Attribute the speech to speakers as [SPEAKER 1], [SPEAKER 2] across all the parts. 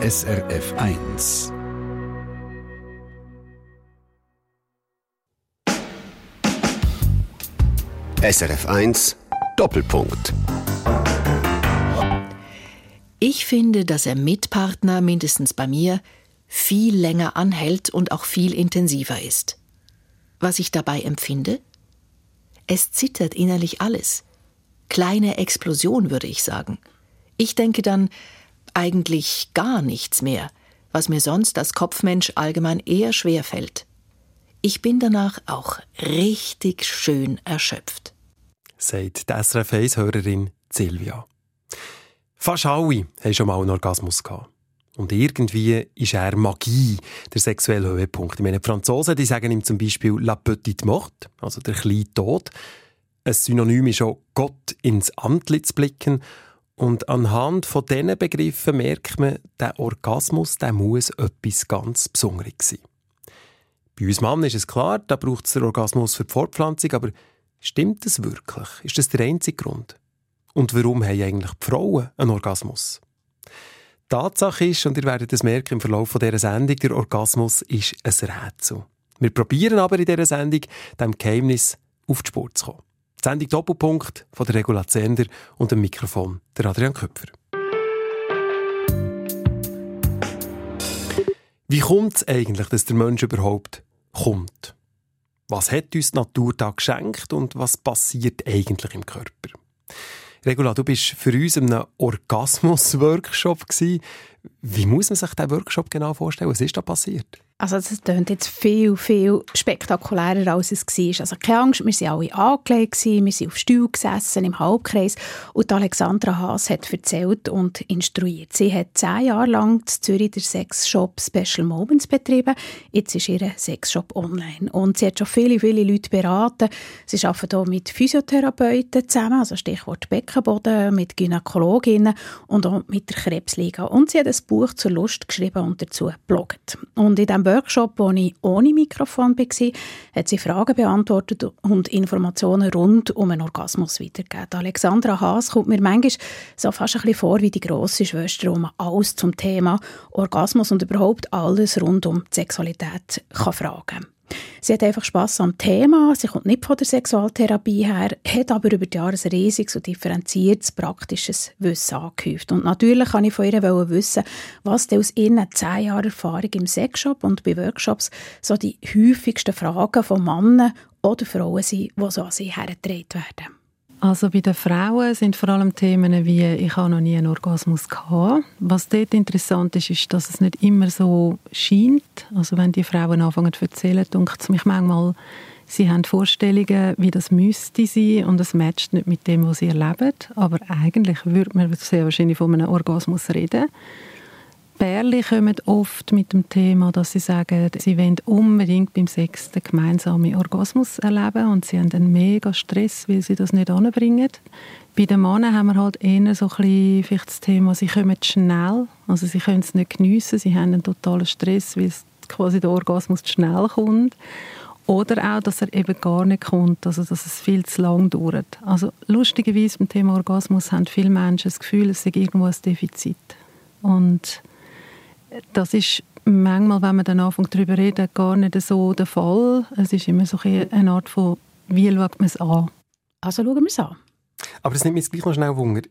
[SPEAKER 1] SRF 1.
[SPEAKER 2] SRF 1 Doppelpunkt.
[SPEAKER 3] Ich finde, dass er Mitpartner, mindestens bei mir, viel länger anhält und auch viel intensiver ist. Was ich dabei empfinde? Es zittert innerlich alles. Kleine Explosion, würde ich sagen. Ich denke dann eigentlich gar nichts mehr, was mir sonst als Kopfmensch allgemein eher schwer fällt. Ich bin danach auch richtig schön erschöpft.
[SPEAKER 4] Sagt die SRF 1-Hörerin Silvia. Fast alle haben schon mal einen Orgasmus gehabt. Und irgendwie ist er Magie, der sexuelle Höhepunkt. Ich meine, die Franzosen die sagen ihm zum Beispiel «la petite mort», also der kleine Tod. Ein Synonym ist auch «Gott ins Antlitz blicken». Und anhand von diesen Begriffen merkt man, der Orgasmus der muss etwas ganz Besonderes sein. Bei uns Mann ist es klar, da braucht es den Orgasmus für die Fortpflanzung, aber stimmt das wirklich? Ist das der einzige Grund? Und warum haben eigentlich die Frauen einen Orgasmus? Tatsache ist, und ihr werdet es merken im Verlauf dieser Sendung, der Orgasmus ist ein Rätsel. Wir probieren aber in dieser Sendung, dem Geheimnis auf die Spur zu kommen. Die Sendung Doppelpunkt von der Regula Zender und dem Mikrofon der Adrian Köpfer. Wie kommt es eigentlich, dass der Mensch überhaupt kommt? Was hat uns die Natur da geschenkt und was passiert eigentlich im Körper? Regula, du bist für uns in einem Orgasmus-Workshop. Wie muss man sich diesen Workshop genau vorstellen? Was ist da passiert?
[SPEAKER 5] Also das klingt jetzt viel, viel spektakulärer, als es war. Also keine Angst, wir waren alle angelegt, wir sind auf Stuhl gesessen im Halbkreis und Alexandra Haas hat erzählt und instruiert. Sie hat zehn Jahre lang in Zürich den Sexshop Special Moments betrieben. Jetzt ist ihr Sexshop online und sie hat schon viele, viele Leute beraten. Sie arbeitet hier mit Physiotherapeuten zusammen, also Stichwort Beckenboden, mit Gynäkologinnen und auch mit der Krebsliga. Und sie hat ein Buch zur Lust geschrieben und dazu bloggt. Und in diesem Workshop, wo ich ohne Mikrofon war, hat sie Fragen beantwortet und Informationen rund um einen Orgasmus weitergegeben. Alexandra Haas kommt mir manchmal so fast ein bisschen vor wie die grosse Schwester, man alles zum Thema Orgasmus und überhaupt alles rund um die Sexualität kann fragen kann. Sie hat einfach Spass am Thema. Sie kommt nicht von der Sexualtherapie her, hat aber über die Jahre ein riesiges und differenziertes praktisches Wissen angehäuft. Und natürlich kann ich von ihr wissen, was denn aus ihren zehn Jahren Erfahrung im Sexshop und bei Workshops so die häufigsten Fragen von Männern oder Frauen sind, die so an sie hergetragen werden.
[SPEAKER 6] Also bei den Frauen sind vor allem Themen wie «Ich habe noch nie einen Orgasmus gehabt». Was dort interessant ist, ist, dass es nicht immer so scheint. Also wenn die Frauen anfangen zu erzählen, denkt es mich manchmal, sie haben Vorstellungen, wie das müsste sein und es matcht nicht mit dem, was sie erleben. Aber eigentlich würde man sehr wahrscheinlich von einem Orgasmus reden. Pärchen kommen oft mit dem Thema, dass sie sagen, sie wollen unbedingt beim Sex den gemeinsamen Orgasmus erleben und sie haben einen mega Stress, weil sie das nicht anbringen. Bei den Männern haben wir halt eher so ein bisschen das Thema, sie kommen schnell, also sie können es nicht geniessen, sie haben einen totalen Stress, weil quasi der Orgasmus zu schnell kommt. Oder auch, dass er eben gar nicht kommt, also dass es viel zu lang dauert. Also lustigerweise beim Thema Orgasmus haben viele Menschen das Gefühl, es sei irgendwo ein Defizit. Und das ist manchmal, wenn man dann anfängt darüber reden, gar nicht so der Fall. Es ist immer so eine Art von, wie schaut man es an?
[SPEAKER 5] Also schauen wir es an.
[SPEAKER 4] Aber es nimmt mich gleich noch schnell Wunder.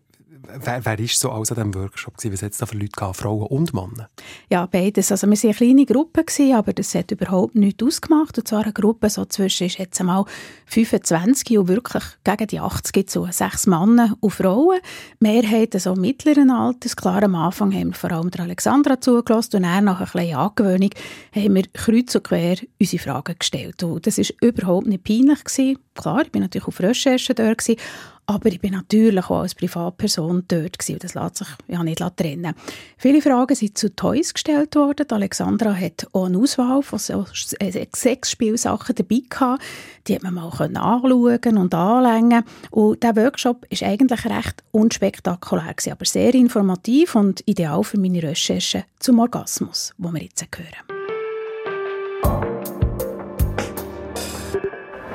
[SPEAKER 4] Wer, wer ist so alles an diesem Workshop? Was hat es da für Leute gehabt, Frauen und Männer?
[SPEAKER 5] Ja, beides. Also wir waren eine kleine Gruppe, gewesen, aber das hat überhaupt nichts ausgemacht. Und zwar eine Gruppe so zwischen jetzt einmal 25 und wirklich gegen die 80 zu. Sechs Männer und Frauen. Mehrheit so mittleren Alters. Klar, am Anfang haben wir vor allem der Alexandra zugelassen und dann nach einer kleinen Angewöhnung haben wir kreuz und quer unsere Fragen gestellt. Und das war überhaupt nicht peinlich. Gewesen. Klar, ich war natürlich auf Recherche dort, gewesen, aber ich bin natürlich auch als Privatperson dort gewesen. Das lässt sich ja nicht trennen. Viele Fragen sind zu Toys gestellt worden. Alexandra hat auch eine Auswahl von so sechs Spielsachen dabei gehabt. Die hat man mal anschauen und anlängen. Und der Workshop ist eigentlich recht unspektakulär gewesen, aber sehr informativ und ideal für meine Recherchen zum Orgasmus, wo wir jetzt hören.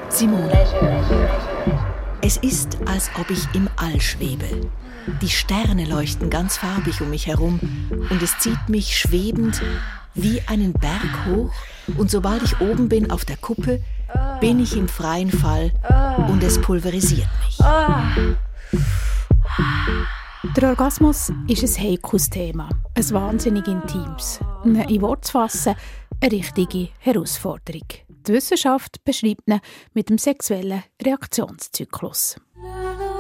[SPEAKER 3] Simone. Es ist, als ob ich im All schwebe. Die Sterne leuchten ganz farbig um mich herum und es zieht mich schwebend wie einen Berg hoch und sobald ich oben bin auf der Kuppe, bin ich im freien Fall und es pulverisiert mich.
[SPEAKER 5] Der Orgasmus ist ein heikles Thema, ein wahnsinnig intimes. In Wort zu fassen, eine richtige Herausforderung. Die Wissenschaft beschreibt ihn mit dem sexuellen Reaktionszyklus.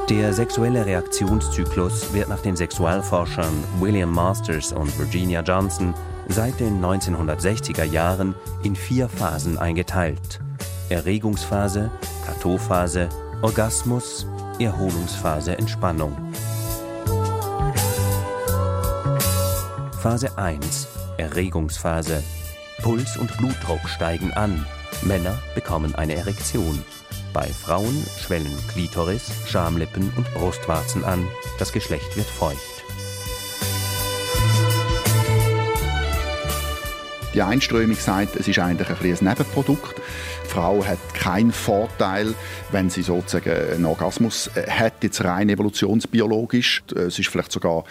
[SPEAKER 7] Der sexuelle Reaktionszyklus wird nach den Sexualforschern William Masters und Virginia Johnson seit den 1960er Jahren in vier Phasen eingeteilt. Erregungsphase, Plateauphase, Orgasmus, Erholungsphase, Entspannung. Phase 1 Erregungsphase. Puls und Blutdruck steigen an. Männer bekommen eine Erektion. Bei Frauen schwellen Klitoris, Schamlippen und Brustwarzen an. Das Geschlecht wird feucht.
[SPEAKER 8] Die Einströmung sagt, es ist eigentlich ein, ein Nebenprodukt. Die Frau hat keinen Vorteil, wenn sie sozusagen einen Orgasmus hat, jetzt rein evolutionsbiologisch. Es ist vielleicht sogar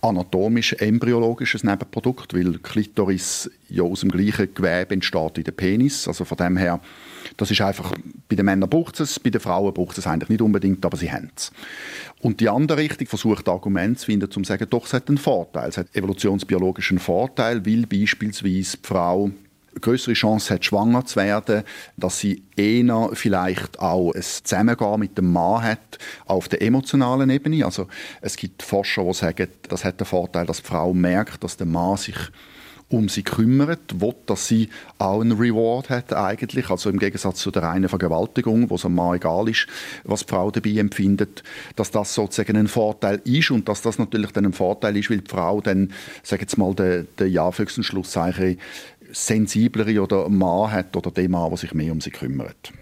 [SPEAKER 8] anatomisch, embryologisches Nebenprodukt, weil Klitoris ja aus dem gleichen Gewebe entsteht wie der Penis. Also von dem her, das ist einfach, bei den Männern braucht es, bei den Frauen braucht es eigentlich nicht unbedingt, aber sie haben es. Und die andere Richtung versucht Argumente zu finden, um zu sagen, doch, es hat einen Vorteil. Es hat evolutionsbiologischen Vorteil, weil beispielsweise die Frau größere Chance hat, schwanger zu werden, dass sie eher vielleicht auch ein Zusammengehen mit dem Mann hat auf der emotionalen Ebene. Also es gibt Forscher, die sagen, das hat den Vorteil, dass die Frau merkt, dass der Mann sich um sie kümmert, will, dass sie auch einen Reward hat eigentlich, also im Gegensatz zu der reinen Vergewaltigung, wo es am Mann egal ist, was die Frau dabei empfindet, dass das sozusagen ein Vorteil ist und dass das natürlich dann ein Vorteil ist, weil die Frau dann, sage jetzt mal, den, den ja, Schlusszeichen sensiblere oder Mann hat oder den Mann, der sich mehr um sie kümmert.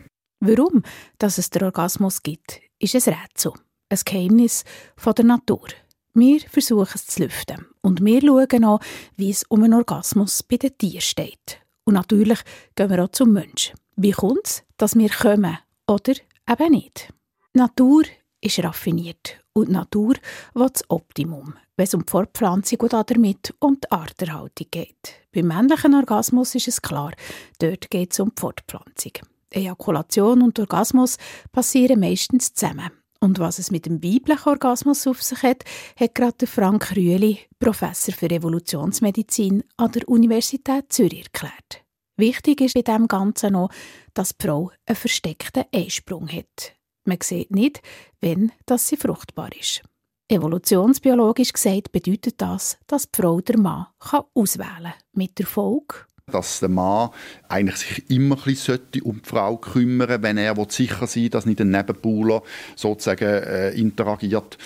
[SPEAKER 5] Warum dass es den Orgasmus gibt, ist ein Rätsel, ein Geheimnis von der Natur. Wir versuchen es zu lüften und wir schauen an, wie es um einen Orgasmus bei den Tieren steht. Und natürlich gehen wir auch zum Menschen. Wie kommt es, dass wir kommen oder eben nicht? Die Natur ist raffiniert und die Natur will das Optimum, wenn es um die Fortpflanzung und damit um die Arterhaltung geht. Beim männlichen Orgasmus ist es klar, dort geht es um die Fortpflanzung. Ejakulation und Orgasmus passieren meistens zusammen. Und was es mit dem weiblichen Orgasmus auf sich hat, hat gerade Frank Rüeli, Professor für Evolutionsmedizin an der Universität Zürich erklärt. Wichtig ist bei dem Ganzen noch, dass die Frau einen versteckten Einsprung hat. Man sieht nicht, wenn das sie fruchtbar ist. Evolutionsbiologisch gesagt bedeutet das, dass die Frau der Mann kann auswählen kann. Mit der Folge,
[SPEAKER 8] dass der Mann eigentlich sich immer ein bisschen um die Frau kümmern wenn er sicher sein will, dass nicht ein Nebenbuhler sozusagen äh, interagiert.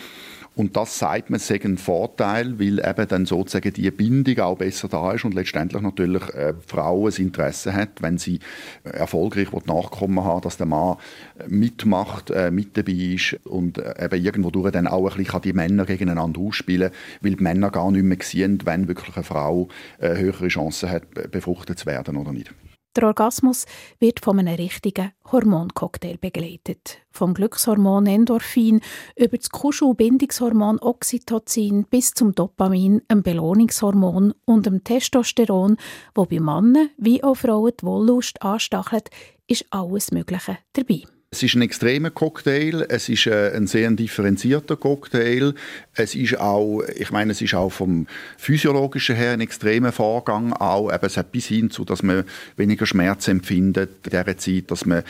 [SPEAKER 8] Und das sagt man, sei ein Vorteil, weil eben dann sozusagen die Bindung auch besser da ist und letztendlich natürlich äh, Frau ein Interesse hat, wenn sie äh, erfolgreich Nachkommen haben, dass der Mann äh, mitmacht, äh, mit dabei ist und äh, eben irgendwo durch dann auch ein bisschen die Männer gegeneinander ausspielen, weil die Männer gar nicht mehr sehen, wenn wirklich eine Frau äh, höhere Chancen hat, befruchtet zu werden oder nicht.
[SPEAKER 5] Der Orgasmus wird von einem richtigen Hormoncocktail begleitet. Vom Glückshormon Endorphin über das Kuschelbindungshormon Oxytocin bis zum Dopamin, einem Belohnungshormon und dem Testosteron, wo bei Männern wie auch Frauen die Wollust anstachelt, ist alles Mögliche dabei.
[SPEAKER 8] Es ist ein extremer Cocktail, es ist äh, ein sehr differenzierter Cocktail. Es ist auch, ich meine, es ist auch vom physiologischen her ein extremer Vorgang. Auch, eben, es hat bis hin zu, dass man weniger Schmerz empfindet in dieser Zeit, dass man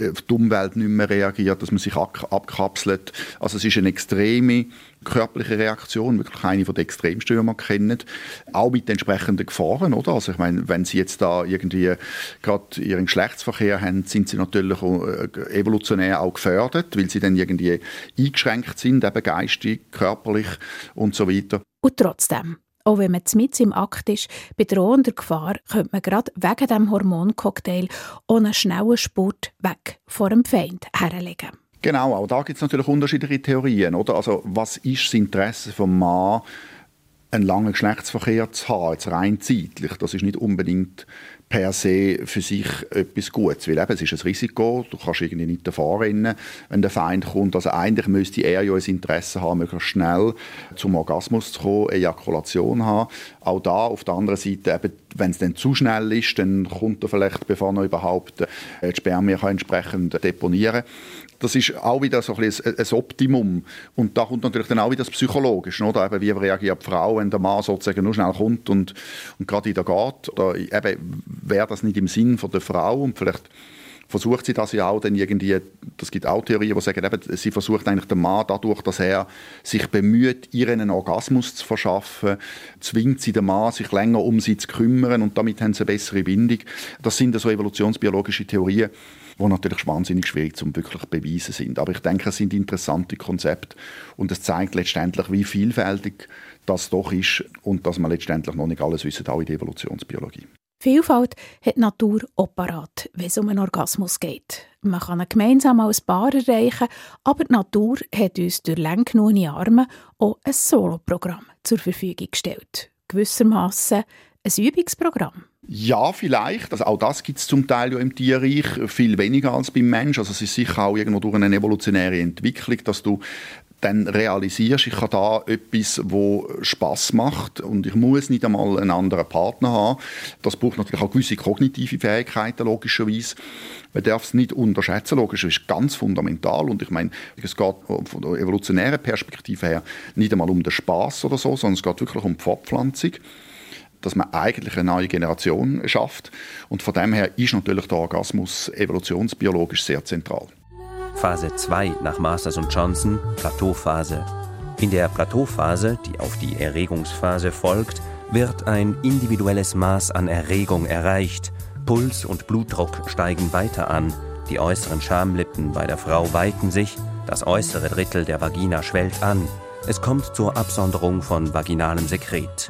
[SPEAKER 8] auf die Umwelt nicht mehr reagiert, dass man sich abkapselt. Also es ist eine extreme körperliche Reaktion, wirklich eine von den extremsten, die man kennt. Auch mit entsprechenden Gefahren, oder? Also ich meine, wenn Sie jetzt da irgendwie gerade Ihren Geschlechtsverkehr haben, sind Sie natürlich äh, evolutionär auch gefördert, weil Sie dann irgendwie eingeschränkt sind, eben geistig, körperlich und so weiter.
[SPEAKER 5] Und trotzdem, auch wenn man mit im Akt ist, bei drohender Gefahr, könnte man gerade wegen dem Hormoncocktail ohne schnellen Spurt weg vor dem Feind herlegen.
[SPEAKER 8] Genau, auch da gibt es natürlich unterschiedliche Theorien. Oder? Also, was ist das Interesse vom Mann, einen langen Geschlechtsverkehr zu haben, jetzt rein zeitlich, das ist nicht unbedingt per se für sich etwas Gutes. Weil eben, es ist ein Risiko, du kannst irgendwie nicht davor rennen, wenn der Feind kommt. Also eigentlich müsste er ja ein Interesse haben, möglichst schnell zum Orgasmus zu kommen, Ejakulation haben. Auch da auf der anderen Seite, eben, wenn es dann zu schnell ist, dann kommt er vielleicht, bevor er überhaupt die Spermien entsprechend deponieren das ist auch wieder so ein, ein, ein Optimum. Und da kommt natürlich dann auch wieder das Psychologische, oder? Eben, wie reagiert die Frau, wenn der Mann sozusagen nur schnell kommt und, und gerade wieder geht. Oder eben, wäre das nicht im Sinn von der Frau und vielleicht versucht sie das ja auch dann irgendwie, das gibt auch Theorien, die sagen, eben, sie versucht eigentlich den Mann dadurch, dass er sich bemüht, ihr einen Orgasmus zu verschaffen, zwingt sie den Mann, sich länger um sie zu kümmern und damit haben sie eine bessere Bindung. Das sind so evolutionsbiologische Theorien, die natürlich wahnsinnig schwierig zum wirklich beweisen sind. Aber ich denke, es sind interessante Konzepte und es zeigt letztendlich, wie vielfältig das doch ist und dass man letztendlich noch nicht alles wissen, auch in der Evolutionsbiologie.
[SPEAKER 5] Vielfalt hat die Natur auch parat, wenn es um einen Orgasmus geht. Man kann ihn gemeinsam als Paar erreichen, aber die Natur hat uns durch lang genug Arme auch ein Soloprogramm zur Verfügung gestellt. Gewissermaßen ein Übungsprogramm.
[SPEAKER 8] Ja, vielleicht. Also auch das gibt es zum Teil ja im Tierreich viel weniger als beim Mensch. Also es ist sicher auch irgendwo durch eine evolutionäre Entwicklung, dass du dann realisierst, ich habe da etwas, wo Spaß macht und ich muss nicht einmal einen anderen Partner haben. Das braucht natürlich auch gewisse kognitive Fähigkeiten logischerweise. Man darf es nicht unterschätzen, logisch, ist ganz fundamental und ich meine, es geht von der evolutionären Perspektive her nicht einmal um den Spaß oder so, sondern es geht wirklich um die Fortpflanzung dass man eigentlich eine neue Generation schafft. Und von dem her ist natürlich der Orgasmus evolutionsbiologisch sehr zentral.
[SPEAKER 7] Phase 2 nach Masters und Johnson, Plateauphase. In der Plateauphase, die auf die Erregungsphase folgt, wird ein individuelles Maß an Erregung erreicht. Puls und Blutdruck steigen weiter an, die äußeren Schamlippen bei der Frau weiten sich, das äußere Drittel der Vagina schwellt an. Es kommt zur Absonderung von vaginalem Sekret.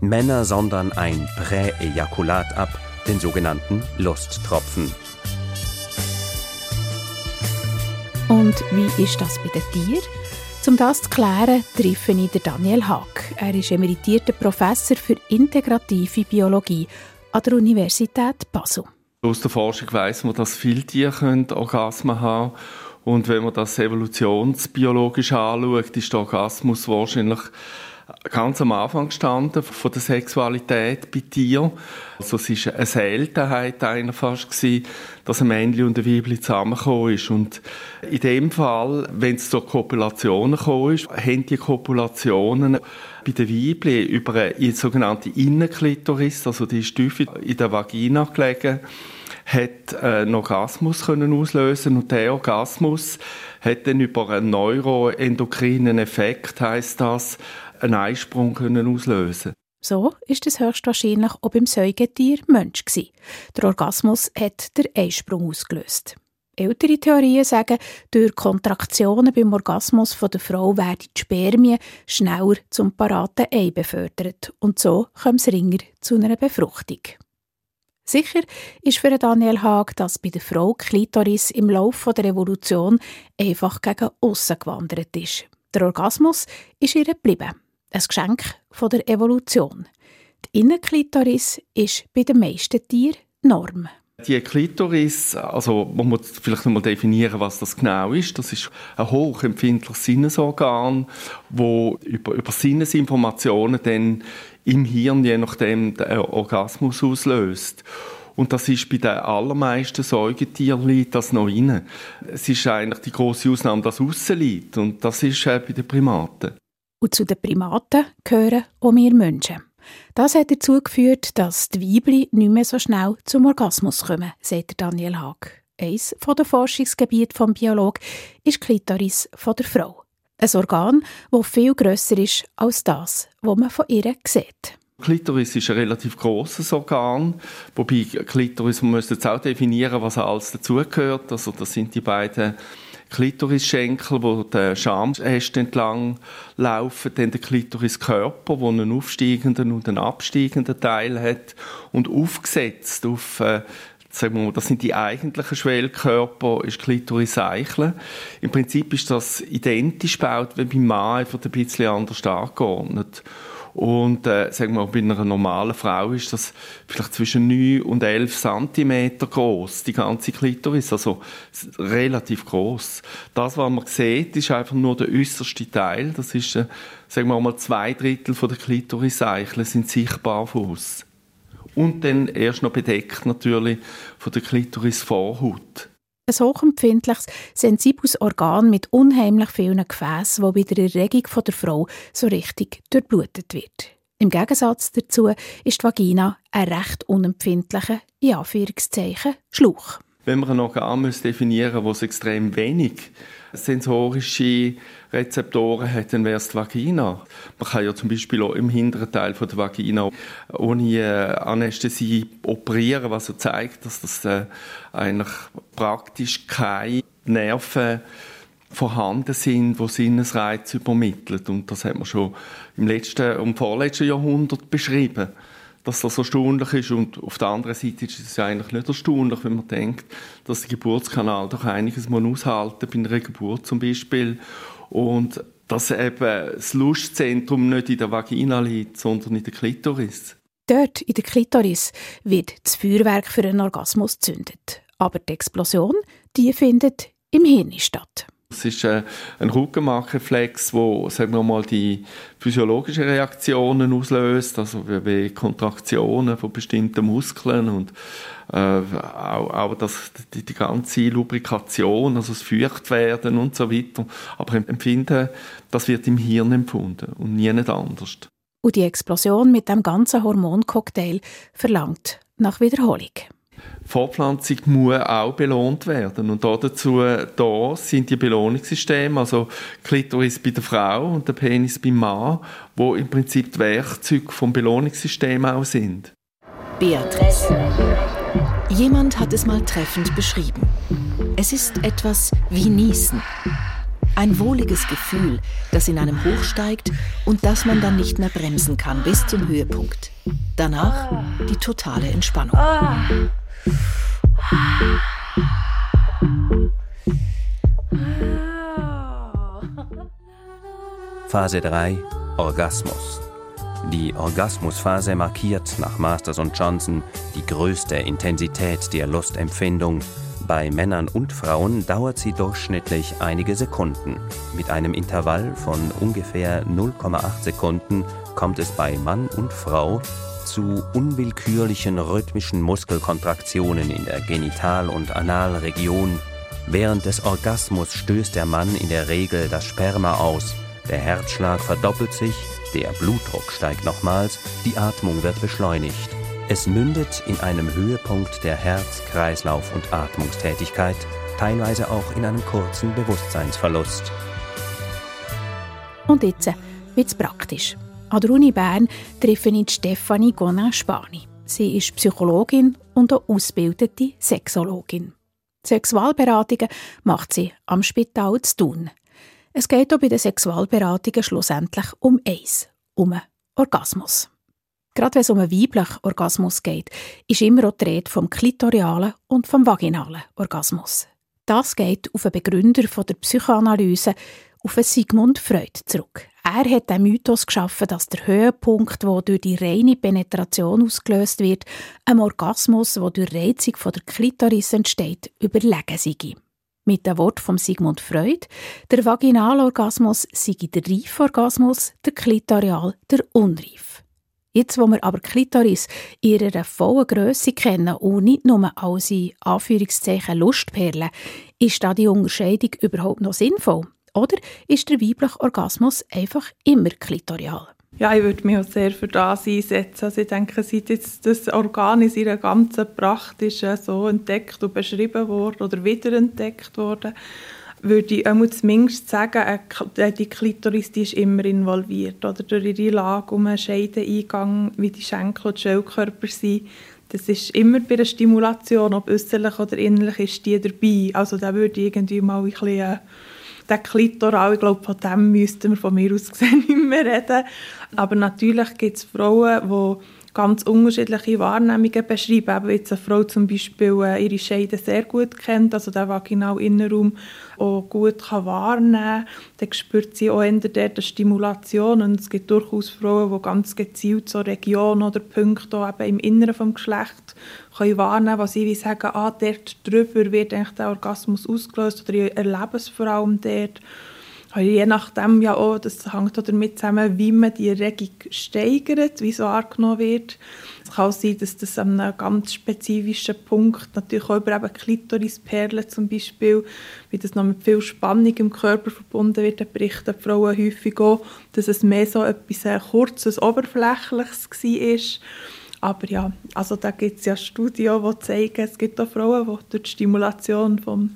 [SPEAKER 7] Männer sondern ein Präejakulat ab, den sogenannten Lusttropfen.
[SPEAKER 5] Und wie ist das bei den Tieren? Um das zu klären, treffe ich Daniel Haag. Er ist emeritierter Professor für integrative Biologie an der Universität Basel.
[SPEAKER 9] Aus der Forschung weiss man, dass viele Tiere Orgasmen haben können. Und wenn man das evolutionsbiologisch anschaut, ist der Orgasmus wahrscheinlich ganz am Anfang gestanden von der Sexualität bei Tieren. Also es war eine Seltenheit einer fast gewesen, dass ein Männchen und ein Weibchen zusammengekommen ist. Und in dem Fall, wenn es zur Kopulation gekommen ist, haben die Kopulationen bei den Weibchen über eine sogenannte Innenklitoris, also die ist tief in der Vagina gelegen, hat einen Orgasmus können auslösen und der Orgasmus hat dann über einen neuroendokrinen Effekt, heißt das, einen Eisprung können auslösen
[SPEAKER 5] so ist es höchstwahrscheinlich auch beim Säugetier Mensch gewesen. Der Orgasmus hat den Eisprung ausgelöst. Ältere Theorien sagen, durch Kontraktionen beim Orgasmus von der Frau werden die Spermien schneller zum paraten Ei befördert und so kommt es ringer zu einer Befruchtung. Sicher ist für Daniel Haag, dass bei der Frau Klitoris im Laufe der Revolution einfach gegen aussen gewandert ist. Der Orgasmus ist ihr geblieben ein Geschenk von der Evolution. Die Innenklitoris ist bei den meisten Tieren Norm.
[SPEAKER 9] Die Klitoris, also man muss vielleicht noch mal definieren, was das genau ist. Das ist ein hochempfindliches Sinnesorgan, wo über, über Sinnesinformationen dann im Hirn je nachdem den Orgasmus auslöst. Und das ist bei den allermeisten Säugetieren das noch rein. Es ist eigentlich die große Ausnahme, dass aussen liegt. Und das ist äh, bei den Primaten.
[SPEAKER 5] Und zu den Primaten gehören auch wir Menschen. Das hat dazu geführt, dass die Weibchen nicht mehr so schnell zum Orgasmus kommen, sagt Daniel Haag. Eines der Forschungsgebiete des Biologen ist die Klitoris der Frau. Ein Organ, das viel grösser ist als das, was man von ihr sieht.
[SPEAKER 9] Klitoris ist ein relativ großes Organ, wobei Klitoris, man müsste jetzt auch definieren, was alles dazugehört. Also das sind die beiden Klitorisschenkel, wo der Schamäste entlang laufen, dann der Klitoriskörper, wo einen aufsteigenden und einen absteigenden Teil hat und aufgesetzt auf äh, sagen wir das sind die eigentlichen Schwellkörper, ist Klitoris Eicheln. Im Prinzip ist das identisch gebaut wie beim Mann, einfach ein bisschen anders angeordnet. Und äh, sagen wir, bei einer normalen Frau ist das vielleicht zwischen 9 und 11 cm groß, die ganze Klitoris, also relativ groß. Das, was man sieht, ist einfach nur der äußerste Teil. Das ist, äh, sagen wir mal, zwei Drittel von der Klitoriseichel sind sichtbar von uns. Und dann erst noch bedeckt natürlich von der Klitorisvorhaut
[SPEAKER 5] ein hochempfindliches, sensibles Organ mit unheimlich vielen Gefäßen, wo bei der Erregung der Frau so richtig durchblutet wird. Im Gegensatz dazu ist die Vagina ein recht unempfindlicher, in Anführungszeichen, Schlauch.
[SPEAKER 9] Wenn man ein Organ definieren es extrem wenig sensorische Rezeptoren hat, dann wäre es die Vagina. Man kann ja zum Beispiel auch im hinteren Teil von der Vagina ohne äh, Anästhesie operieren, was so zeigt, dass das äh, eigentlich praktisch keine Nerven vorhanden sind, die Sinnesreize übermitteln. Und das hat man schon im letzten und vorletzten Jahrhundert beschrieben dass das erstaunlich ist. Und auf der anderen Seite ist es ja eigentlich nicht erstaunlich, wenn man denkt, dass der Geburtskanal doch einiges mal aushalten bei einer Geburt zum Beispiel. Und dass eben das Lustzentrum nicht in der Vagina liegt, sondern in der Klitoris.
[SPEAKER 5] Dort, in der Klitoris, wird das Feuerwerk für einen Orgasmus gezündet. Aber die Explosion, die findet im Hirn statt.
[SPEAKER 9] Es ist äh, ein Rückenmarkreflex, wo sagen wir mal die physiologischen Reaktionen auslöst, also wie Kontraktionen von bestimmten Muskeln und äh, auch, auch das, die, die, ganze Lubrikation, also das Feuchtwerden und so weiter. Aber Empfinden, das wird im Hirn empfunden und nie anders.
[SPEAKER 5] Und die Explosion mit dem ganzen Hormoncocktail verlangt nach Wiederholung.
[SPEAKER 9] Fortpflanzung muss auch belohnt werden. Und dazu da sind die Belohnungssysteme, also Klitoris bei der Frau und der Penis beim Mann, wo im Prinzip die Werkzeuge vom Belohnungssystem auch sind.
[SPEAKER 3] Beatrice. Jemand hat es mal treffend beschrieben. Es ist etwas wie Niesen. Ein wohliges Gefühl, das in einem hochsteigt und das man dann nicht mehr bremsen kann bis zum Höhepunkt. Danach die totale Entspannung.
[SPEAKER 7] Phase 3 Orgasmus. Die Orgasmusphase markiert nach Masters und Johnson die größte Intensität der Lustempfindung. Bei Männern und Frauen dauert sie durchschnittlich einige Sekunden. Mit einem Intervall von ungefähr 0,8 Sekunden kommt es bei Mann und Frau zu unwillkürlichen rhythmischen Muskelkontraktionen in der Genital- und Analregion. Während des Orgasmus stößt der Mann in der Regel das Sperma aus, der Herzschlag verdoppelt sich, der Blutdruck steigt nochmals, die Atmung wird beschleunigt. Es mündet in einem Höhepunkt der Herz-, Kreislauf- und Atmungstätigkeit, teilweise auch in einem kurzen Bewusstseinsverlust.
[SPEAKER 5] Und jetzt wird's praktisch. An der Uni Bern treffe ich Stefanie Gonin-Spani. Sie ist Psychologin und eine ausgebildete Sexologin. Sexualberatungen macht sie am Spital zu tun. Es geht auch bei den Sexualberatungen schlussendlich um eins, um Orgasmus. Gerade wenn es um einen weiblichen Orgasmus geht, ist immer auch die Rede vom klitorialen und vom vaginalen Orgasmus. Das geht auf einen Begründer der Psychoanalyse, auf Sigmund Freud zurück. Er hat den Mythos geschaffen, dass der Höhepunkt, der durch die reine Penetration ausgelöst wird, einem Orgasmus, der durch Reizung der Klitoris entsteht, überlegen sei. Mit dem Wort von Sigmund Freud, der Vaginalorgasmus sei der reife Orgasmus, der Klitorial der unreif. Jetzt, wo wir aber Klitoris in ihrer vollen Grösse kennen und nicht nur als in Anführungszeichen Lustperlen, ist da die Unterscheidung überhaupt noch sinnvoll? Oder ist der weibliche Orgasmus einfach immer klitorial?
[SPEAKER 10] Ja, ich würde mich auch sehr für das einsetzen. Also ich denke, seit jetzt das Organ in seiner ganzen Pracht ist so entdeckt und beschrieben worden oder wiederentdeckt worden, würde ich auch zumindest sagen, die Klitoris die ist immer involviert. Oder durch ihre Lage um einen Scheideneingang, wie die Schenkel und Schellkörper sind. Das ist immer bei einer Stimulation, ob äußerlich oder innerlich, ist die dabei. Also da würde ich irgendwie mal ein bisschen äh, der Klitoral, ich glaube, von dem müssten wir von mir aus gesehen nicht mehr reden. Aber natürlich gibt es Frauen, die ganz unterschiedliche Wahrnehmungen beschreiben. Eben jetzt eine Frau zum Beispiel äh, ihre Scheide sehr gut kennt, also den Vaginal-Innenraum auch gut kann wahrnehmen kann, dann spürt sie auch eher dort eine Stimulation und es gibt durchaus Frauen, die ganz gezielt so Regionen oder Punkte eben im Inneren des Geschlechts können wahrnehmen können, wo sie sagen, ah, dort drüber wird eigentlich der Orgasmus ausgelöst oder ich erlebe es vor allem dort. Je nachdem ja auch, das hängt auch damit zusammen, wie man die Regung steigert, wie so angenommen wird. Es kann auch sein, dass das an einem ganz spezifischen Punkt, natürlich auch über Klitorisperlen zum Beispiel, wie das noch mit viel Spannung im Körper verbunden wird, da berichten Frauen häufig auch, dass es mehr so etwas äh, Kurzes, Oberflächliches war. Aber ja, also da gibt es ja Studien, die zeigen, es gibt auch Frauen, die durch die Stimulation vom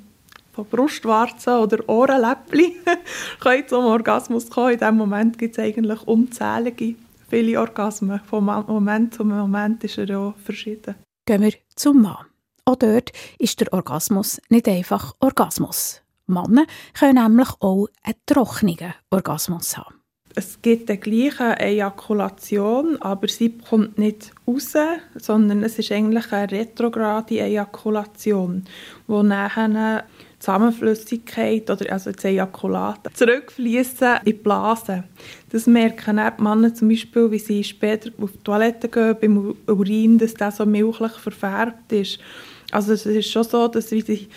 [SPEAKER 10] von Brustwarzen oder Ohrenläppchen können zum Orgasmus kommen. In diesem Moment gibt es eigentlich unzählige, viele Orgasmen. Von Moment zu Moment ist er ja verschieden.
[SPEAKER 5] Gehen wir zum Mann. Auch dort ist der Orgasmus nicht einfach Orgasmus. Männer können nämlich auch einen trockenen Orgasmus haben.
[SPEAKER 10] Es gibt die gleiche Ejakulation, aber sie kommt nicht raus, sondern es ist eigentlich eine retrograde Ejakulation, wo nachher Zusammenflüssigkeit oder also das Ejakulat zurückfließen in die Blase. Das merken die Männer zum Beispiel, wie sie später auf die Toilette gehen, beim Urin, dass das so milchlich verfärbt ist. Also es ist schon so, dass die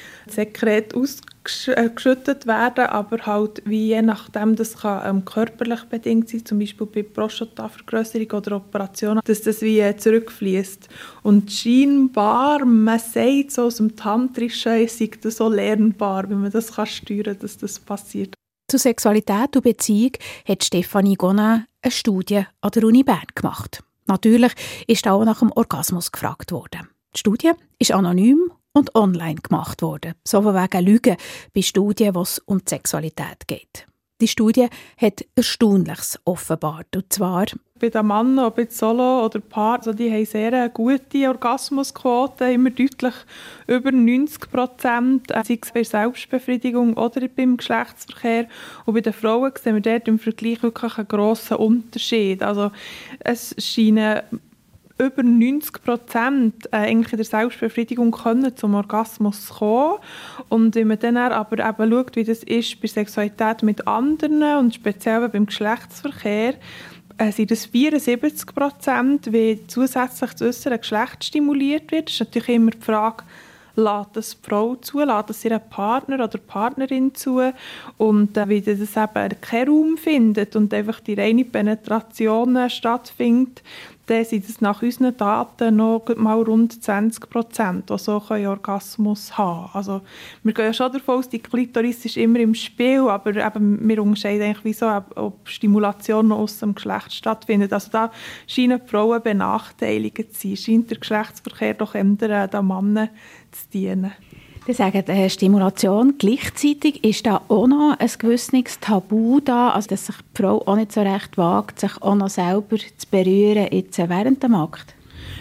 [SPEAKER 10] Sekrete ausgeschüttet werden, aber halt wie je nachdem, das kann ähm, körperlich bedingt sein, zum Beispiel bei Prostatavergrößerung oder Operationen, dass das wie äh, zurückfließt. Und scheinbar, man sagt so aus dem Tantrischen, ist das so lernbar, wie man das kann steuern, dass das passiert.
[SPEAKER 5] Zu Sexualität und Beziehung hat Stefanie Gonin eine Studie an der Uni Bern gemacht. Natürlich ist auch nach dem Orgasmus gefragt worden. Die Studie ist anonym und online gemacht worden, so von wegen Lügen bei Studien, wo es um die Sexualität geht. Die Studie hat Erstaunliches offenbart, und zwar
[SPEAKER 10] bei den Männern, ob jetzt Solo oder Paar, also die haben sehr gute Orgasmusquoten, immer deutlich über 90 Prozent, äh, sei es bei Selbstbefriedigung oder beim Geschlechtsverkehr. Und bei den Frauen sehen wir dort im Vergleich wirklich einen grossen Unterschied. Also es scheinen über 90 Prozent äh, eigentlich in der Selbstbefriedigung können zum Orgasmus kommen. Und wenn man dann aber eben schaut, wie das ist bei Sexualität mit anderen und speziell beim Geschlechtsverkehr, äh, sind das 74 Prozent, wie zusätzlich das äußere Geschlecht stimuliert wird. Das ist natürlich immer die Frage, lässt das die Frau zu, lässt das ihren Partner oder Partnerin zu und äh, wie das eben keinen Raum findet und einfach die reine Penetration äh, stattfindet, dann sind es nach unseren Daten noch mal rund 20 Prozent, die so einen Orgasmus haben Also wir gehen ja schon davon aus, die Klitoris ist immer im Spiel, aber eben, wir unterscheiden eigentlich, wieso, ob Stimulation noch aus dem Geschlecht stattfindet. Also da scheinen die Frauen benachteiligt zu sein, scheint der Geschlechtsverkehr doch eher den Männern zu dienen.
[SPEAKER 5] Sie sagen äh, Stimulation. Gleichzeitig ist da auch noch ein gewisses Tabu da, also dass sich die Frau auch nicht so recht wagt, sich auch noch selber zu berühren jetzt während dem Akt.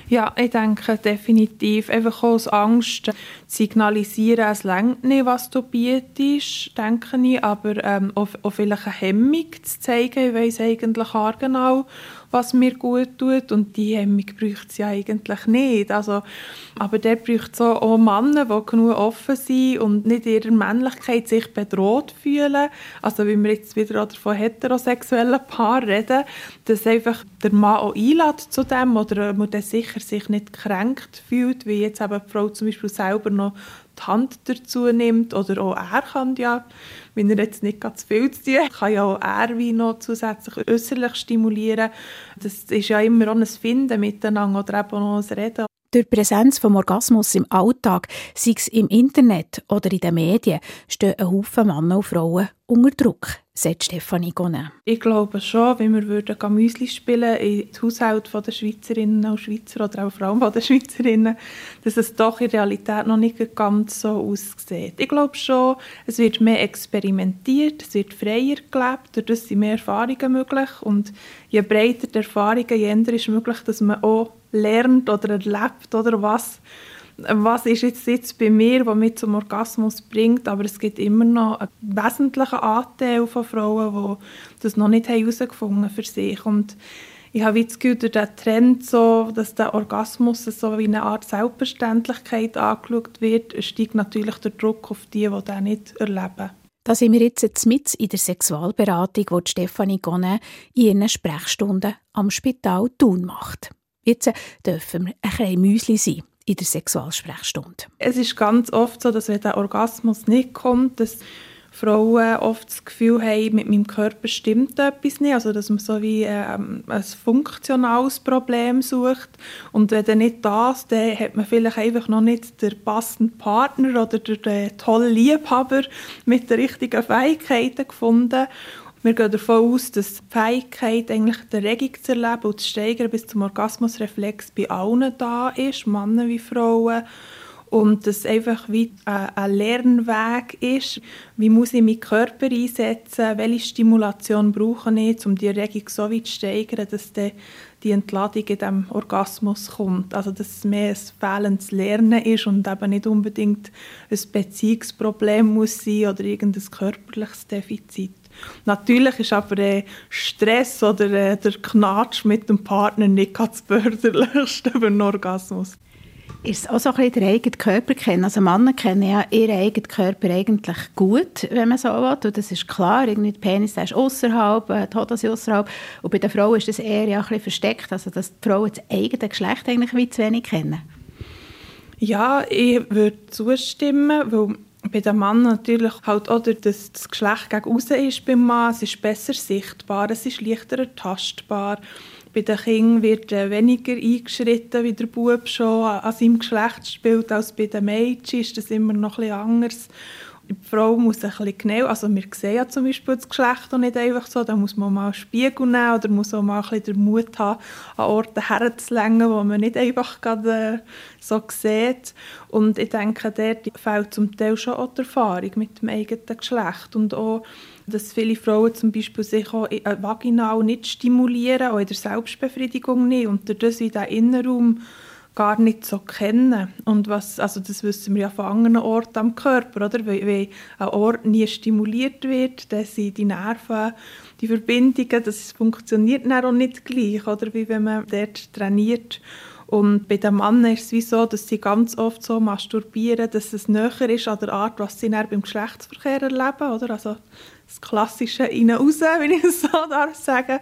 [SPEAKER 10] Ja, ich denke definitiv. Einfach aus Angst signalisieren, es längt nicht, was du bietest, denke ich. Aber ähm, auch, auch vielleicht eine Hemmung zu zeigen, ich weiss eigentlich auch genau, was mir gut tut. Und die Hemmung braucht es ja eigentlich nicht. Also, aber der braucht so auch Männer, die genug offen sind und nicht ihrer Männlichkeit sich bedroht fühlen. Also wenn wir jetzt wieder von heterosexuellen Paaren reden, dass einfach der Mann auch einlädt zu dem oder man dann sicher sich nicht kränkt fühlt, wie jetzt eben die Frau zum Beispiel selber noch die Hand dazu nimmt oder auch er kann ja wenn er jetzt nicht ganz viel zu tun hat, kann ja auch er wie noch zusätzlich äußerlich stimulieren. Das ist ja immer auch ein Finden miteinander oder eben auch ein Reden.
[SPEAKER 5] Durch die Präsenz des Orgasmus im Alltag, sei es im Internet oder in den Medien, stehen ein Haufen Männer und Frauen unter Druck, sagt Stefanie Gonin.
[SPEAKER 10] Ich glaube schon, wenn wir würden Müsli spielen in das Haushalt der Schweizerinnen und Schweizer oder auch allem der Schweizerinnen, dass es doch in Realität noch nicht ganz so aussieht. Ich glaube schon, es wird mehr experimentiert, es wird freier gelebt, dadurch sind mehr Erfahrungen möglich und je breiter die Erfahrungen, je eher ist möglich, dass man auch lernt oder erlebt oder was was ist jetzt, jetzt bei mir, was mich zum Orgasmus bringt, aber es gibt immer noch einen wesentlichen Anteil von Frauen, die das noch nicht herausgefunden haben für sich und ich habe das Gefühl, durch den Trend, so, dass der Orgasmus so wie eine Art Selbstverständlichkeit angeschaut wird, steigt natürlich der Druck auf die, die das nicht erleben.
[SPEAKER 5] Da sind wir jetzt mit in der Sexualberatung, die Stefanie Gonne in ihren Sprechstunden am Spital Thun macht. Jetzt dürfen wir ein bisschen Müsli sein in der Sexualsprechstunde.
[SPEAKER 10] Es ist ganz oft so, dass wenn der Orgasmus nicht kommt, dass Frauen oft das Gefühl haben, mit meinem Körper stimmt etwas nicht, also dass man so wie ähm, ein funktionales Problem sucht. Und wenn dann nicht das, dann hat man vielleicht einfach noch nicht den passenden Partner oder den tollen Liebhaber mit den richtigen Fähigkeiten gefunden wir gehen davon aus, dass die Fähigkeit, eigentlich die Erregung zu erleben und zu steigern bis zum Orgasmusreflex bei allen da ist, Männer wie Frauen und das einfach wie ein Lernweg ist. Wie muss ich meinen Körper einsetzen? Welche Stimulation brauche ich, um die Erregung so weit zu steigern, dass die Entladung in diesem Orgasmus kommt? Also, dass es mehr ein fehlendes Lernen ist und eben nicht unbedingt ein Beziehungsproblem muss sein oder irgendein körperliches Defizit. Natürlich ist aber der Stress oder äh, der Knatsch mit dem Partner nicht das förderlichste für einen Orgasmus
[SPEAKER 5] ist es auch so ein bisschen der eigene Körper kennen. Also Männer kennen ja ihren eigenen Körper eigentlich gut, wenn man so will. Und das ist klar, irgendwie der Penis der ist außerhalb, äh, die Hoden außerhalb. Und bei den Frauen ist das eher ja ein bisschen versteckt, also dass die Frauen das eigene Geschlecht eigentlich wie zu wenig kennen.
[SPEAKER 10] Ja, ich würde zustimmen, weil bei dem Mann natürlich halt auch durch das, Geschlecht gegen außen ist beim Mann, es ist besser sichtbar, es ist leichter ertastbar bei den Kindern wird äh, weniger eingeschritten, wie der Bub schon an seinem Geschlecht spielt, als bei den Mädchen ist das immer noch ein anders. Die Frau muss ein bisschen genau, also wir sehen ja zum Beispiel das Geschlecht auch nicht einfach so, da muss man mal einen Spiegel nehmen oder muss auch mal ein bisschen den Mut haben, an Orte herzulängen, wo man nicht einfach gerade äh, so sieht. Und ich denke, dort fehlt zum Teil schon auch die Erfahrung mit dem eigenen Geschlecht und auch dass viele Frauen zum Beispiel sich auch äh, vaginal nicht stimulieren, auch in der Selbstbefriedigung nicht und dadurch in diesen Innenraum gar nicht so kennen. Und was, also das wissen wir ja von anderen Orten am Körper, oder? Wenn, wenn ein Ort nie stimuliert wird, dann sind die Nerven, die Verbindungen, das funktioniert dann auch nicht gleich, oder? Wie wenn man dort trainiert. Und bei den Männern ist es wie so, dass sie ganz oft so masturbieren, dass es näher ist an der Art, was sie dann beim Geschlechtsverkehr erleben, oder? Also das klassische Innen-Raus, wenn ich es so darf sagen.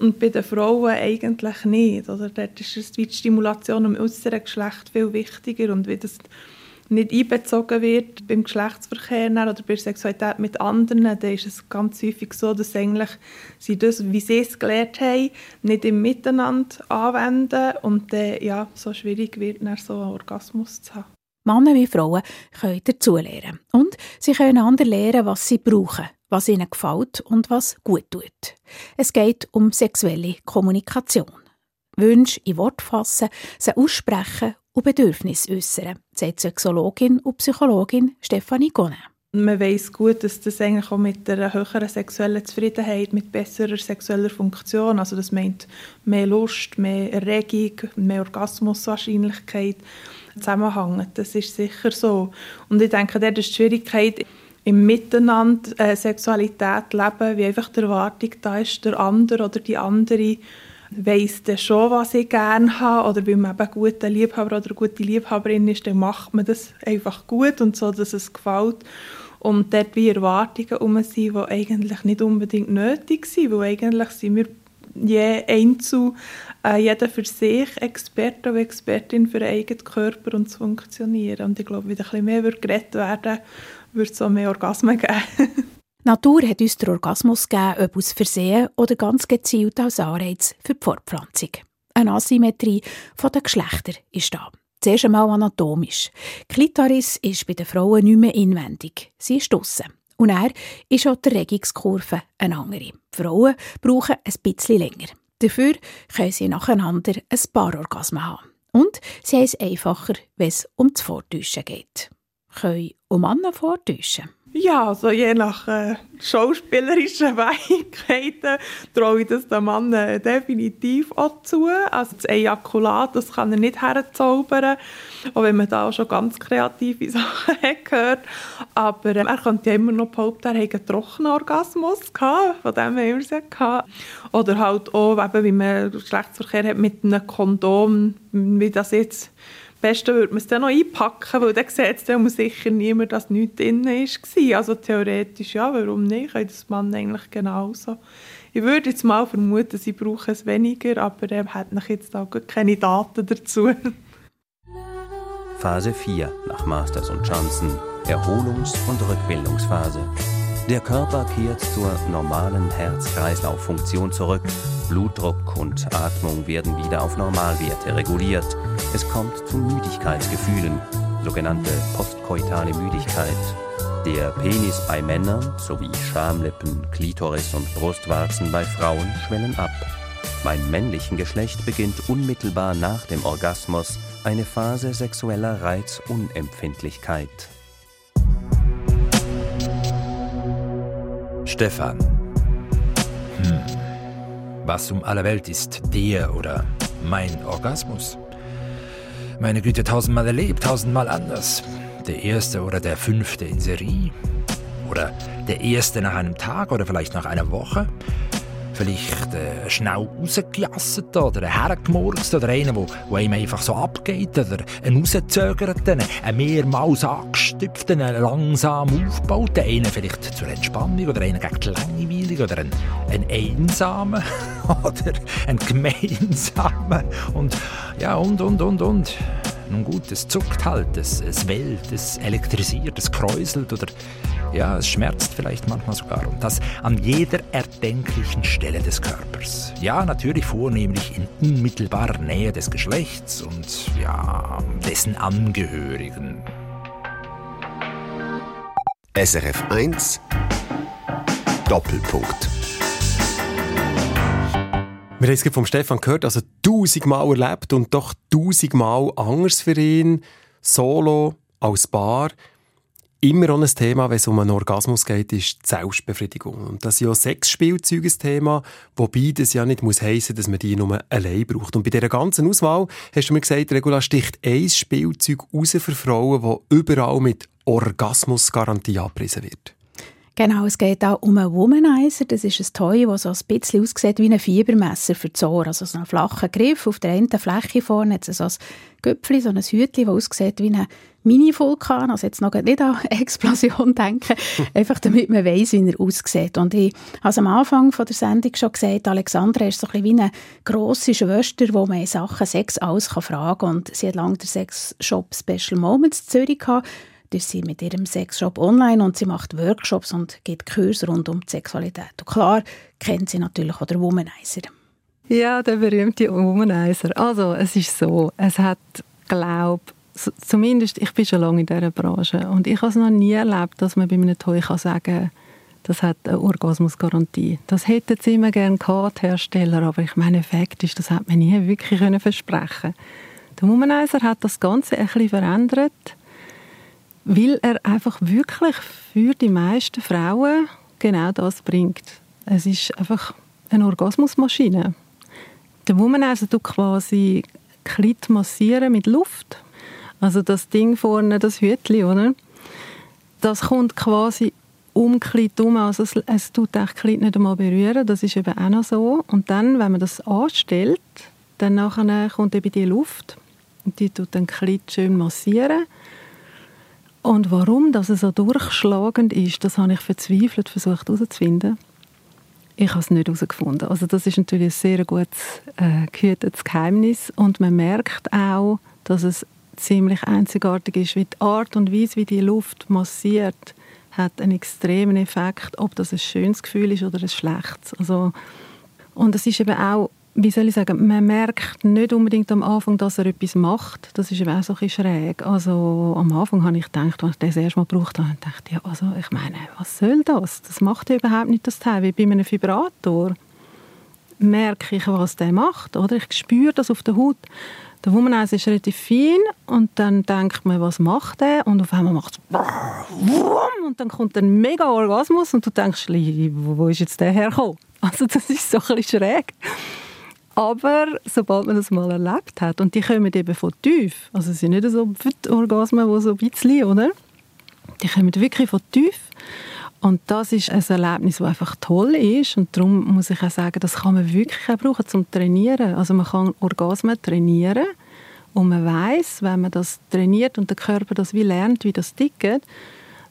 [SPEAKER 10] Und bei den Frauen eigentlich nicht. Oder? Dort ist die Stimulation im äußeren Geschlecht viel wichtiger und wie das nicht einbezogen wird beim Geschlechtsverkehr oder bei der Sexualität mit anderen, dann ist es ganz häufig so, dass eigentlich sie das, wie sie es gelernt haben, nicht im Miteinander anwenden und dann ja, so schwierig wird, dann so einen Orgasmus zu haben.
[SPEAKER 5] Männer wie Frauen können dazulernen. Und sie können anderen lernen, was sie brauchen, was ihnen gefällt und was gut tut. Es geht um sexuelle Kommunikation. Wünsche in Wort fassen, sie aussprechen und Bedürfnisse äußern, sagt Sexologin und Psychologin Stefanie Gonne.
[SPEAKER 10] Man weiß gut, dass das eigentlich auch mit einer höheren sexuellen Zufriedenheit, mit besserer sexueller Funktion, also das meint mehr Lust, mehr Erregung, mehr Orgasmuswahrscheinlichkeit zusammenhängt. Das ist sicher so. Und ich denke, dort ist die Schwierigkeit, im Miteinander äh, Sexualität leben, wie einfach die Erwartung da ist, der andere oder die andere weiss dann schon, was ich gerne habe oder weil man eben ein guter Liebhaber oder eine gute Liebhaberin ist, dann macht man das einfach gut und so, dass es gefällt. Und dort wie Erwartungen um sind, die eigentlich nicht unbedingt nötig sind, weil eigentlich sind wir je Einzel, äh, jeder für sich Experte und Expertin für einen eigenen Körper und zu funktionieren. Und ich glaube, wenn ein bisschen mehr geredet werden würde es auch mehr Orgasmen geben.
[SPEAKER 5] Natur hat uns den Orgasmus gegeben, ob aus Versehen oder ganz gezielt als Anreiz für die Fortpflanzung. Eine Asymmetrie der Geschlechter ist da. Zuerst einmal anatomisch. Klitoris ist bei den Frauen nicht mehr inwendig. Sie ist draussen. Und er ist auch die Regungskurve eine andere. Die Frauen brauchen ein bisschen länger. Dafür können sie nacheinander ein paar Orgasmen haben. Und sie haben es einfacher, wenn es um das Vortäuschen geht. Können auch Männer vortäuschen.
[SPEAKER 10] Ja, also je nach äh, schauspielerischen Fähigkeiten traue ich das dem Mann definitiv auch zu. Also das Ejakulat, das kann er nicht herzaubern, auch wenn man da auch schon ganz kreative Sachen gehört. Aber äh, er könnte ja immer noch behaupten, er hätte einen trockenen Orgasmus gehabt, von dem haben wir es ja gehabt. Oder halt auch, eben, wie man Geschlechtsverkehr hat mit einem Kondom, wie das jetzt Beste würde man es dann noch einpacken, weil dann sieht es sicher niemand, dass nichts drin war. Also theoretisch ja, warum nicht? Kann das Mann eigentlich genauso. Ich würde jetzt mal vermuten, sie brauchen es weniger, aber er hat noch jetzt auch keine Daten dazu.
[SPEAKER 7] Phase 4 nach Masters und Johnson. Erholungs- und Rückbildungsphase. Der Körper kehrt zur normalen Herz-Kreislauf-Funktion zurück. Blutdruck und Atmung werden wieder auf Normalwerte reguliert. Es kommt zu Müdigkeitsgefühlen, sogenannte postkoitale Müdigkeit. Der Penis bei Männern sowie Schamlippen, Klitoris und Brustwarzen bei Frauen schwellen ab. Beim männlichen Geschlecht beginnt unmittelbar nach dem Orgasmus eine Phase sexueller Reizunempfindlichkeit.
[SPEAKER 11] Stefan. Hm. Was um alle Welt ist der oder mein Orgasmus? Meine Güte, tausendmal erlebt, tausendmal anders. Der erste oder der fünfte in Serie? Oder der erste nach einem Tag oder vielleicht nach einer Woche? Vielleicht äh, schnell rausgejasset oder hergemurkst oder einen, der, der ihm einfach so abgeht oder einen rausgezögerten, einen mehrmals angestüpften, langsam aufgebauten, einen vielleicht zur Entspannung oder einen gegen die Langeweile oder einen, einen einsamen oder einen gemeinsamen und ja und und und und. Nun gut, es zuckt halt, es, es wellt, es elektrisiert, es kräuselt oder ja, es schmerzt vielleicht manchmal sogar. Und das an jeder erdenklichen Stelle des Körpers. Ja, natürlich vornehmlich in unmittelbarer Nähe des Geschlechts und ja, dessen Angehörigen.
[SPEAKER 2] SRF 1 Doppelpunkt.
[SPEAKER 4] Wir haben es vom Stefan gehört, also tausendmal erlebt und doch tausendmal anders für ihn. Solo, als Paar. Immer auch ein Thema, wenn es um einen Orgasmus geht, ist die Selbstbefriedigung. Und das ist ja Sexspielzeug ein Thema, wobei das ja nicht muss heissen, dass man die nur allein braucht. Und bei dieser ganzen Auswahl hast du mir gesagt, Regula sticht ein Spielzeug raus für Frauen, das überall mit Orgasmusgarantie abgepriesen wird.
[SPEAKER 5] Genau, es geht auch um einen Womanizer. Das ist ein Toy, das so ein bisschen aussieht wie ein Fiebermesser für die Ohren. Also so einen flachen Griff. Auf der einen Fläche vorne hat es so ein Göpfchen, so ein Hütchen, das aussieht wie ein Mini-Vulkan. Also jetzt noch nicht an Explosion denken. Einfach damit man weiss, wie er aussieht. Und ich habe am Anfang von der Sendung schon gesagt, Alexandra ist so ein bisschen wie eine grosse Schwester, wo man in Sachen Sex alles fragen kann. Und sie hat lange den Sexshop Special Moments in Zürich gehabt ist sie mit ihrem Sexshop online und sie macht Workshops und gibt Kurse rund um die Sexualität. Und klar kennt sie natürlich auch den Womanizer.
[SPEAKER 6] Ja, der berühmte Womanizer. Also, es ist so, es hat, glaube zumindest, ich bin schon lange in dieser Branche und ich habe es noch nie erlebt, dass man bei einem Toy kann sagen das hat eine Orgasmusgarantie. Das hätten sie immer gerne gehabt, die Hersteller, aber ich meine, Fakt ist, das hat man nie wirklich versprechen Der Womanizer hat das Ganze ein bisschen verändert weil er einfach wirklich für die meisten Frauen genau das bringt. Es ist einfach eine Orgasmusmaschine. Der Womanizer tut quasi Klit massieren mit Luft. Also das Ding vorne, das Hütchen, oder? Das kommt quasi um Klit herum. Also es, es tut echt Klit nicht einmal berühren. Das ist eben auch noch so. Und dann, wenn man das anstellt, dann nachher kommt eben die Luft und die tut dann Klit schön massieren. Und warum das so durchschlagend ist, das habe ich verzweifelt versucht herauszufinden. Ich habe es nicht herausgefunden. Also das ist natürlich ein sehr gutes äh, gehütetes Geheimnis und man merkt auch, dass es ziemlich einzigartig ist, wie die Art und Weise, wie die Luft massiert, hat einen extremen Effekt, ob das ein schönes Gefühl ist oder ein schlechtes. Also, und es ist eben auch wie soll ich sagen, man merkt nicht unbedingt am Anfang, dass er etwas macht. Das ist eben auch so ein schräg. Also am Anfang habe ich gedacht, als ich das erste Mal gebraucht habe, dachte ich, ja, also ich meine, was soll das? Das macht ja überhaupt nicht das Teil. Wie bei einem Vibrator merke ich, was der macht. Oder? Ich spüre das auf der Haut. Der Womanizer ist relativ fein und dann denkt man, was macht er? Und auf einmal macht es und dann kommt ein mega Orgasmus und du denkst, wo ist jetzt der hergekommen? Also das ist so ein bisschen schräg. Aber sobald man das mal erlebt hat, und die kommen eben von tief, also es sind nicht so Orgasmen, die so ein bisschen, oder? Die kommen wirklich von tief. Und das ist ein Erlebnis, das einfach toll ist. Und darum muss ich auch sagen, das kann man wirklich auch brauchen zum Trainieren. Also man kann Orgasmen trainieren. Und man weiß, wenn man das trainiert und der Körper das wie lernt, wie das tickt,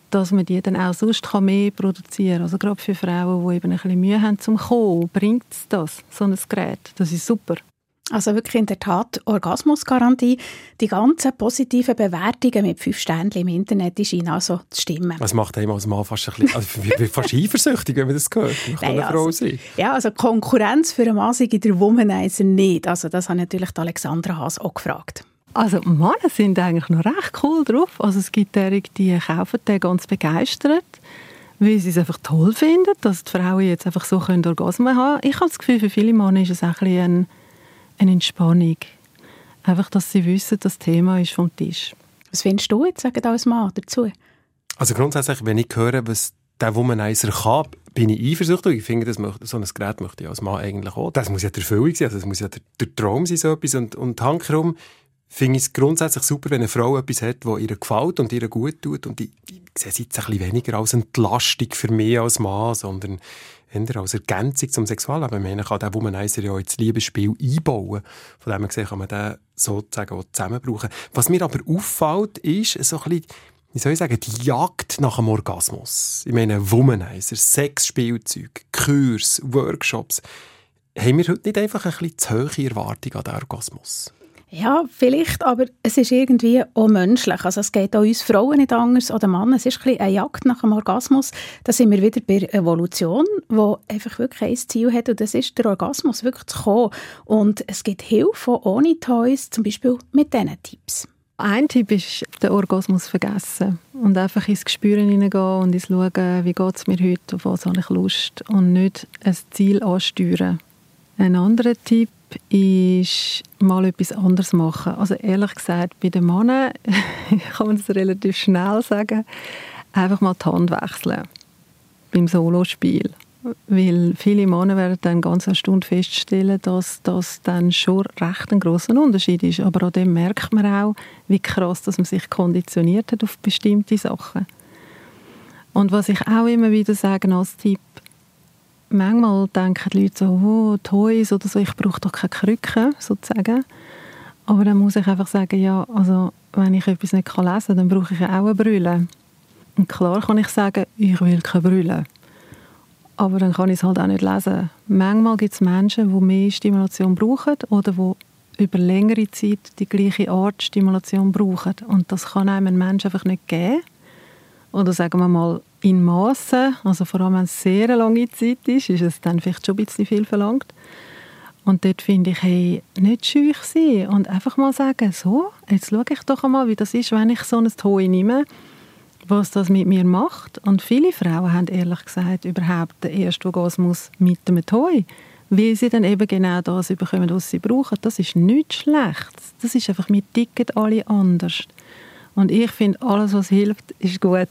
[SPEAKER 6] dass man die dann auch sonst mehr produzieren kann. Also gerade für Frauen, die eben ein bisschen Mühe haben zum Kommen, bringt es das, so ein Gerät. Das ist super.
[SPEAKER 5] Also wirklich in der Tat Orgasmusgarantie. Die ganzen positiven Bewertungen mit fünf Sternen im Internet scheinen also zu stimmen.
[SPEAKER 4] Das macht einem als Mann fast ein bisschen, also fast eifersüchtig, wenn man das hört. Man kann eine Frau
[SPEAKER 5] also,
[SPEAKER 4] sein.
[SPEAKER 5] Ja, also Konkurrenz für einen Mann sei in der Womanizer nicht. Also das hat natürlich Alexandra Haas auch gefragt.
[SPEAKER 6] Also Männer sind eigentlich noch recht cool drauf. Also es gibt derige, die kaufen den ganz begeistert, weil sie es einfach toll finden, dass die Frauen jetzt einfach so Orgasmen haben können. Ich habe das Gefühl, für viele Männer ist es ein bisschen eine Entspannung. Einfach, dass sie wissen, das Thema ist vom Tisch.
[SPEAKER 5] Was findest du jetzt sagen als Mann dazu?
[SPEAKER 4] Also grundsätzlich, wenn ich höre, was der Womanizer kann, bin ich eifersüchtig. Ich finde, das möchte, so ein Gerät möchte ich als Mann eigentlich auch. Das muss ja der Erfüllung sein, also das muss ja der, der Traum sein, so etwas. Und, und hankerum finde ich es grundsätzlich super, wenn eine Frau etwas hat, das ihr gefällt und ihr gut tut. Und ich, ich sehe es jetzt ein bisschen weniger als Entlastung für mich als Mann, sondern eher als Ergänzung zum Sexualleben. Man kann den Womanizer ja ins Liebesspiel einbauen. Von dem her gesehen kann man den sozusagen auch zusammen. Was mir aber auffällt, ist so ein bisschen, wie soll ich sagen, die Jagd nach dem Orgasmus. Ich meine, Womanizer, Sexspielzeug, Kurs, Workshops. Haben wir heute nicht einfach ein bisschen zu hohe Erwartung an den Orgasmus?
[SPEAKER 5] Ja, vielleicht, aber es ist irgendwie auch menschlich. Also es geht auch uns Frauen nicht anders oder Männer. Es ist ein bisschen eine Jagd nach dem Orgasmus. Da sind wir wieder bei Evolution, wo einfach wirklich ein Ziel hat und das ist der Orgasmus wirklich zu kommen. Und es gibt Hilfe ohne Toys, zum Beispiel mit diesen Tipps.
[SPEAKER 6] Ein Tipp ist, den Orgasmus vergessen und einfach ins Gespüren hineingehen und ins Schauen, wie geht es mir heute, auf was habe ich Lust und nicht ein Ziel ansteuern. Ein anderer Tipp ist mal etwas anderes machen. Also ehrlich gesagt, bei den Männern kann man das relativ schnell sagen, einfach mal die Hand wechseln beim Solospiel. Weil viele Männer werden dann ganz eine Stunde feststellen, dass das dann schon recht ein grosser Unterschied ist. Aber an dem merkt man auch, wie krass dass man sich konditioniert hat auf bestimmte Sachen. Und was ich auch immer wieder sage als Tipp, manchmal denken die Leute so, oh, Toys oder so, ich brauche doch keine Krücke, sozusagen. Aber dann muss ich einfach sagen, ja, also wenn ich etwas nicht lesen kann, dann brauche ich auch eine Brille. Und klar kann ich sagen, ich will keine Brille. Aber dann kann ich es halt auch nicht lesen. Manchmal gibt es Menschen, die mehr Stimulation brauchen oder die über längere Zeit die gleiche Art Stimulation brauchen. Und das kann einem ein Mensch einfach nicht geben. Oder sagen wir mal, in Massen, also vor allem wenn es sehr lange Zeit ist, ist es dann vielleicht schon ein bisschen viel verlangt. Und dort finde ich, hey, nicht schüch sein und einfach mal sagen, so, jetzt schaue ich doch einmal, wie das ist, wenn ich so ein Toy nehme, was das mit mir macht. Und viele Frauen haben ehrlich gesagt überhaupt den ersten Orgasmus mit dem Toy, weil sie dann eben genau das bekommen, was sie brauchen. Das ist nichts Schlechtes. Das ist einfach, wir ticken alle anders. Und ich finde, alles, was hilft, ist gut.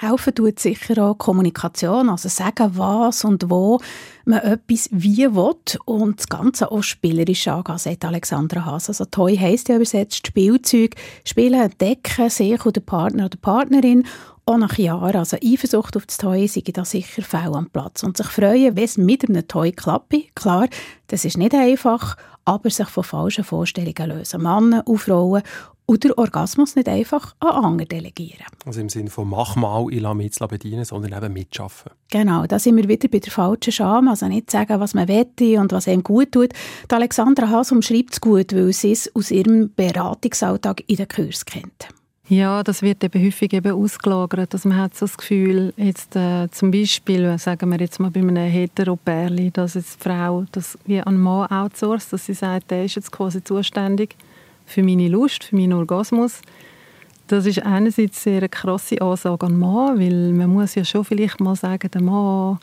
[SPEAKER 5] Helfen tut sicher auch Kommunikation, also sagen, was und wo man etwas wie will und das Ganze auch spielerisch angehen, sagt Alexandra Haas. Also Toy heisst ja übersetzt Spielzeug, Spielen, entdecken, sich oder Partner oder Partnerin auch nach Jahren, also Eifersucht auf das Toy, sei da sicher fehl am Platz. Und sich freuen, wenn es mit einem Toy klappt. Klar, das ist nicht einfach, aber sich von falschen Vorstellungen lösen. Männer und Frauen oder Orgasmus nicht einfach an andere delegieren.
[SPEAKER 4] Also im Sinne von mach mal, ich lasse mich bedienen, sondern eben mitschaffen.
[SPEAKER 5] Genau, da sind wir wieder bei der falschen Scham, also nicht sagen, was man wette und was einem gut tut. Die Alexandra Haas umschreibt es gut, weil sie es aus ihrem Beratungsalltag in den Kurs kennt.
[SPEAKER 6] Ja, das wird eben häufig eben ausgelagert. Also man hat so das Gefühl, jetzt äh, zum Beispiel, sagen wir jetzt mal bei einem Heteropärli, dass jetzt die Frau das wie an Mann outsourced, dass sie sagt, der ist jetzt quasi zuständig für meine Lust, für meinen Orgasmus. Das ist einerseits sehr eine krasse Ansage an den Mann, weil man muss ja schon vielleicht mal sagen, der Mann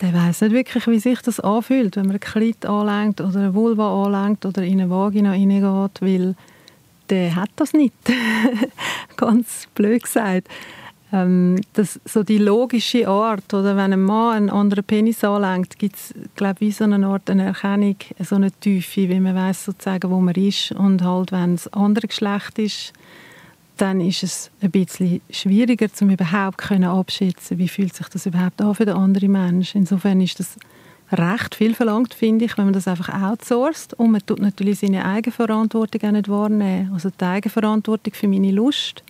[SPEAKER 6] der weiß nicht wirklich, wie sich das anfühlt, wenn man ein Kleid anlenkt oder eine Vulva anlenkt oder in eine Vagina reingeht, weil der hat das nicht. Ganz blöd gesagt. Ähm, das, so die logische Art, oder wenn ein Mann einen anderen Penis anlenkt, gibt es, glaube wie so eine Art eine Erkennung, so eine Tiefe, wie man weiß sozusagen, wo man ist. Und halt, wenn es andere Geschlecht ist, dann ist es ein bisschen schwieriger, um überhaupt können abschätzen, wie fühlt sich das überhaupt an für den anderen Menschen. Insofern ist das recht viel verlangt, finde ich, wenn man das einfach outsourced und man tut natürlich seine Eigenverantwortung auch nicht wahrnehmen. Also die Eigenverantwortung für meine Lust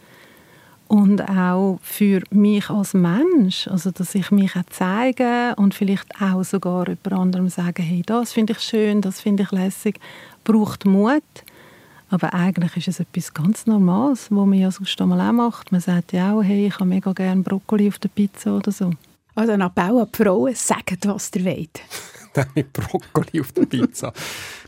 [SPEAKER 6] und auch für mich als Mensch, also dass ich mich auch zeige und vielleicht auch sogar jemand anderem sagen, hey, das finde ich schön, das finde ich lässig, braucht Mut aber eigentlich ist es etwas ganz Normales, was man ja sonst auch macht. Man sagt ja auch, hey, ich habe mega gerne Brokkoli auf der Pizza oder so.
[SPEAKER 5] Also ein Appell an die Frauen, sagt, was ihr wollt.
[SPEAKER 4] mit Brokkoli auf der Pizza.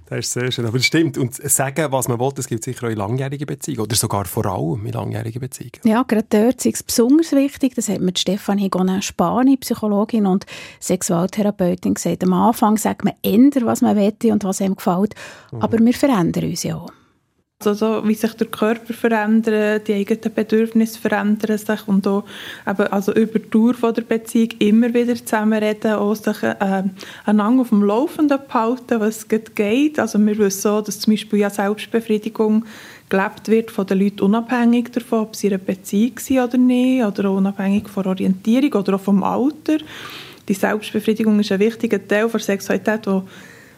[SPEAKER 4] Das ist sehr schön. Aber das stimmt. Und sagen, was man will, das gibt es sicher auch in langjährigen Beziehungen. Oder sogar vor allem in langjährigen Beziehungen.
[SPEAKER 5] Ja, gerade dort ist es besonders wichtig. Das hat mir Stefanie Gonin Spani, Psychologin und Sexualtherapeutin, gesagt. Am Anfang sagt man ändern, was man will und was einem gefällt. Mhm. Aber wir verändern uns ja auch.
[SPEAKER 10] Also, wie sich der Körper verändert, die eigenen Bedürfnisse verändern sich und auch eben, also über die Dauer von der Beziehung immer wieder zusammenreden, auch sich äh, einander auf dem Laufenden behalten, was geht. Also wir wissen so, dass zum Beispiel ja Selbstbefriedigung gelebt wird von den Leuten unabhängig davon, ob sie in einer Beziehung sind oder nicht, oder auch unabhängig von Orientierung oder auch vom Alter. Die Selbstbefriedigung ist ein wichtiger Teil der Sexualität, die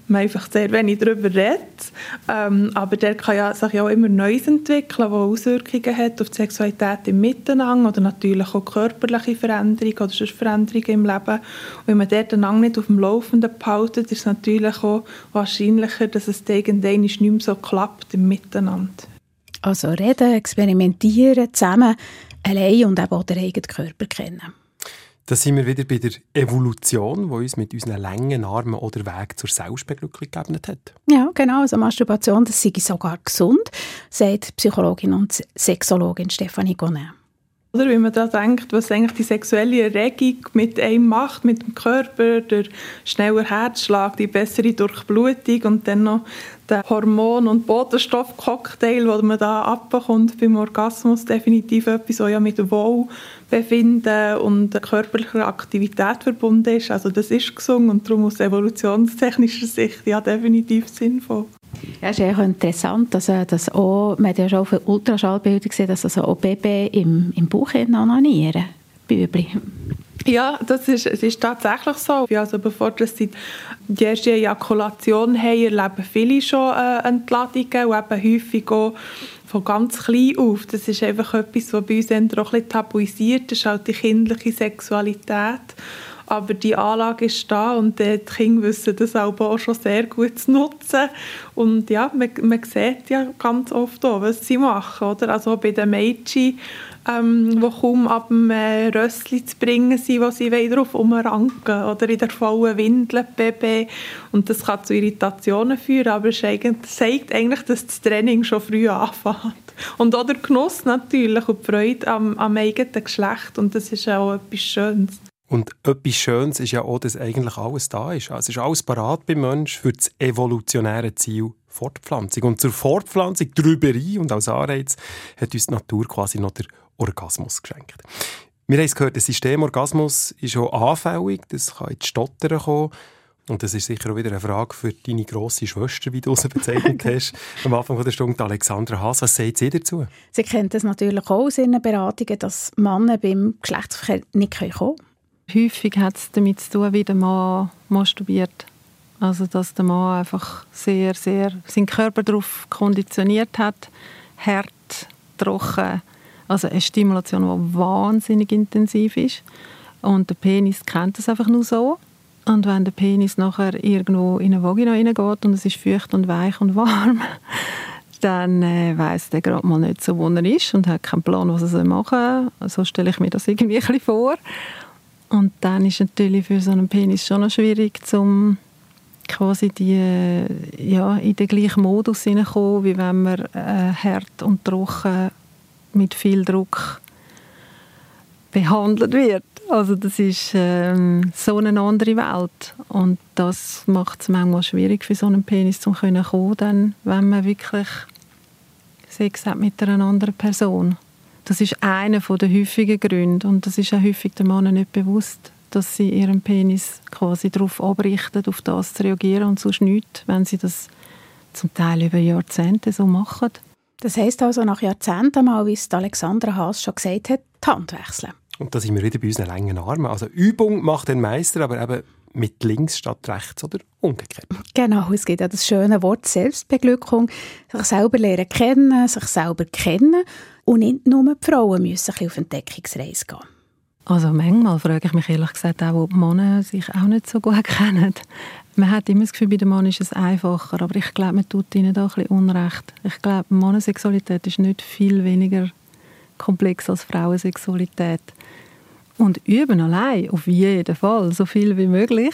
[SPEAKER 10] man einfach sehr wenig darüber redet. Ähm, aber der kann ja, sich ja auch immer Neues entwickeln, was Auswirkungen hat auf die Sexualität im Miteinander oder natürlich auch körperliche Veränderungen oder sonst Veränderungen im Leben. Und wenn man dort einander nicht auf dem Laufenden behalten, ist es natürlich auch wahrscheinlicher, dass es irgendwann nicht mehr so klappt im Miteinander.
[SPEAKER 5] Also reden, experimentieren, zusammen, allein und eben auch den eigenen Körper kennen.
[SPEAKER 4] Da sind wir wieder bei der Evolution, die uns mit unseren langen Armen oder Weg zur Selbstbeglückung gegeben hat.
[SPEAKER 5] Ja, genau. Also Masturbation, das sei sogar gesund, sagt Psychologin und Sexologin Stefanie Gonin.
[SPEAKER 10] Oder wenn man da denkt, was eigentlich die sexuelle Erregung mit einem macht, mit dem Körper, der schneller Herzschlag, die bessere Durchblutung und dann noch der Hormon- und Botenstoffcocktail, den man da abbekommt beim Orgasmus, definitiv etwas, was ja mit Wohlbefinden und körperlicher Aktivität verbunden ist. Also das ist gesungen und darum aus evolutionstechnischer Sicht ja definitiv sinnvoll.
[SPEAKER 5] Ja, es ist interessant, dass, äh, dass auch, man hat ja schon auf Ultraschallbildern gesehen, dass also auch Babys im, im Bauch onanieren, Bübli.
[SPEAKER 10] Ja, das ist, es ist tatsächlich so. Also bevor sie die erste Ejakulation haben, erleben viele schon äh, Entladungen und eben häufig auch von ganz klein auf. Das ist einfach etwas, was bei uns auch ein tabuisiert ist, halt die kindliche Sexualität aber die Anlage ist da und die Kinder wissen das auch schon sehr gut zu nutzen und ja, man, man sieht ja ganz oft auch, was sie machen, oder? Also bei den Mädchen, ähm, die kaum ab dem äh, Rössli zu bringen sind, wo sie darauf umranken oder in der vollen Windel Baby und das kann zu Irritationen führen, aber es zeigt eigentlich, dass das Training schon früh anfängt. Und auch der Genuss natürlich und die Freude am, am eigenen Geschlecht und das ist auch etwas Schönes.
[SPEAKER 4] Und etwas Schönes ist ja auch, dass eigentlich alles da ist. Also ist alles parat beim Menschen für das evolutionäre Ziel Fortpflanzung. Und zur Fortpflanzung, Trüberei und als Anreiz hat uns die Natur quasi noch der Orgasmus geschenkt. Wir haben es gehört, der Systemorgasmus ist auch anfällig, das kann ins Stottern kommen. Und das ist sicher auch wieder eine Frage für deine grosse Schwester, wie du sie bezeichnet hast, am Anfang der Stunde, Alexandra Haas. Was sagt sie dazu?
[SPEAKER 5] Sie kennt das natürlich auch aus ihren Beratungen, dass Männer beim Geschlechtsverkehr nicht kommen können.
[SPEAKER 6] Häufig hat es damit zu tun, wie der Mann masturbiert. Also, dass der Mann einfach sehr, sehr seinen Körper darauf konditioniert hat, hart, trocken, also eine Stimulation, die wahnsinnig intensiv ist. Und der Penis kennt das einfach nur so. Und wenn der Penis nachher irgendwo in eine Vagina reingeht und es ist feucht und weich und warm, dann äh, weiß der gerade mal nicht so, wo er ist und hat keinen Plan, was er machen soll. So stelle ich mir das irgendwie ein bisschen vor. Und dann ist natürlich für so einen Penis schon noch schwierig, zum quasi die, ja, in den gleichen Modus hineinkommen, wie wenn man äh, hart und trocken mit viel Druck behandelt wird. Also das ist ähm, so eine andere Welt und das macht es manchmal schwierig für so einen Penis zu kommen, dann, wenn man wirklich Sex hat mit einer anderen Person. Das ist einer der häufigen Gründe und das ist auch häufig den Männern nicht bewusst, dass sie ihren Penis quasi darauf abrichten, auf das zu reagieren und sonst nichts, wenn sie das zum Teil über Jahrzehnte so machen.
[SPEAKER 5] Das heisst also nach Jahrzehnten mal, wie es Alexandra Haas schon gesagt hat, die Hand wechseln.
[SPEAKER 4] Und da sind wir wieder bei unseren langen Armen. Also Übung macht den Meister, aber eben mit links statt rechts oder umgekehrt.
[SPEAKER 5] Genau, es gibt ja das schöne Wort Selbstbeglückung. Sich selber lernen kennen, sich selber kennen und nicht nur die Frauen müssen auf Entdeckungsreise gehen.
[SPEAKER 6] Also manchmal frage ich mich ehrlich gesagt auch, ob die Männer sich auch nicht so gut kennen. Man hat immer das Gefühl, bei den Männern ist es einfacher, aber ich glaube, man tut ihnen da ein bisschen Unrecht. Ich glaube, Männersexualität ist nicht viel weniger komplex als Frauensexualität. Und üben allein, auf jeden Fall, so viel wie möglich.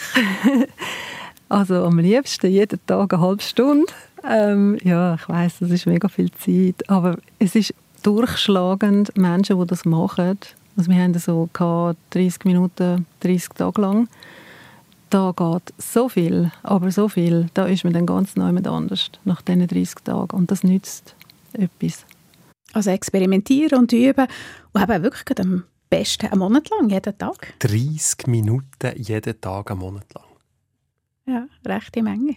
[SPEAKER 6] also am liebsten jeden Tag eine halbe Stunde. Ähm, ja, ich weiß, das ist mega viel Zeit, aber es ist durchschlagend, Menschen, die das machen. Also wir haben so 30 Minuten, 30 Tage lang. Da geht so viel, aber so viel, da ist man dann ganz neu mit anders nach diesen 30 Tagen. Und das nützt etwas.
[SPEAKER 5] Also experimentieren und üben und eben wirklich am besten einen Monat lang, jeden Tag.
[SPEAKER 4] 30 Minuten jeden Tag, einen Monat lang.
[SPEAKER 5] Ja, rechte Menge.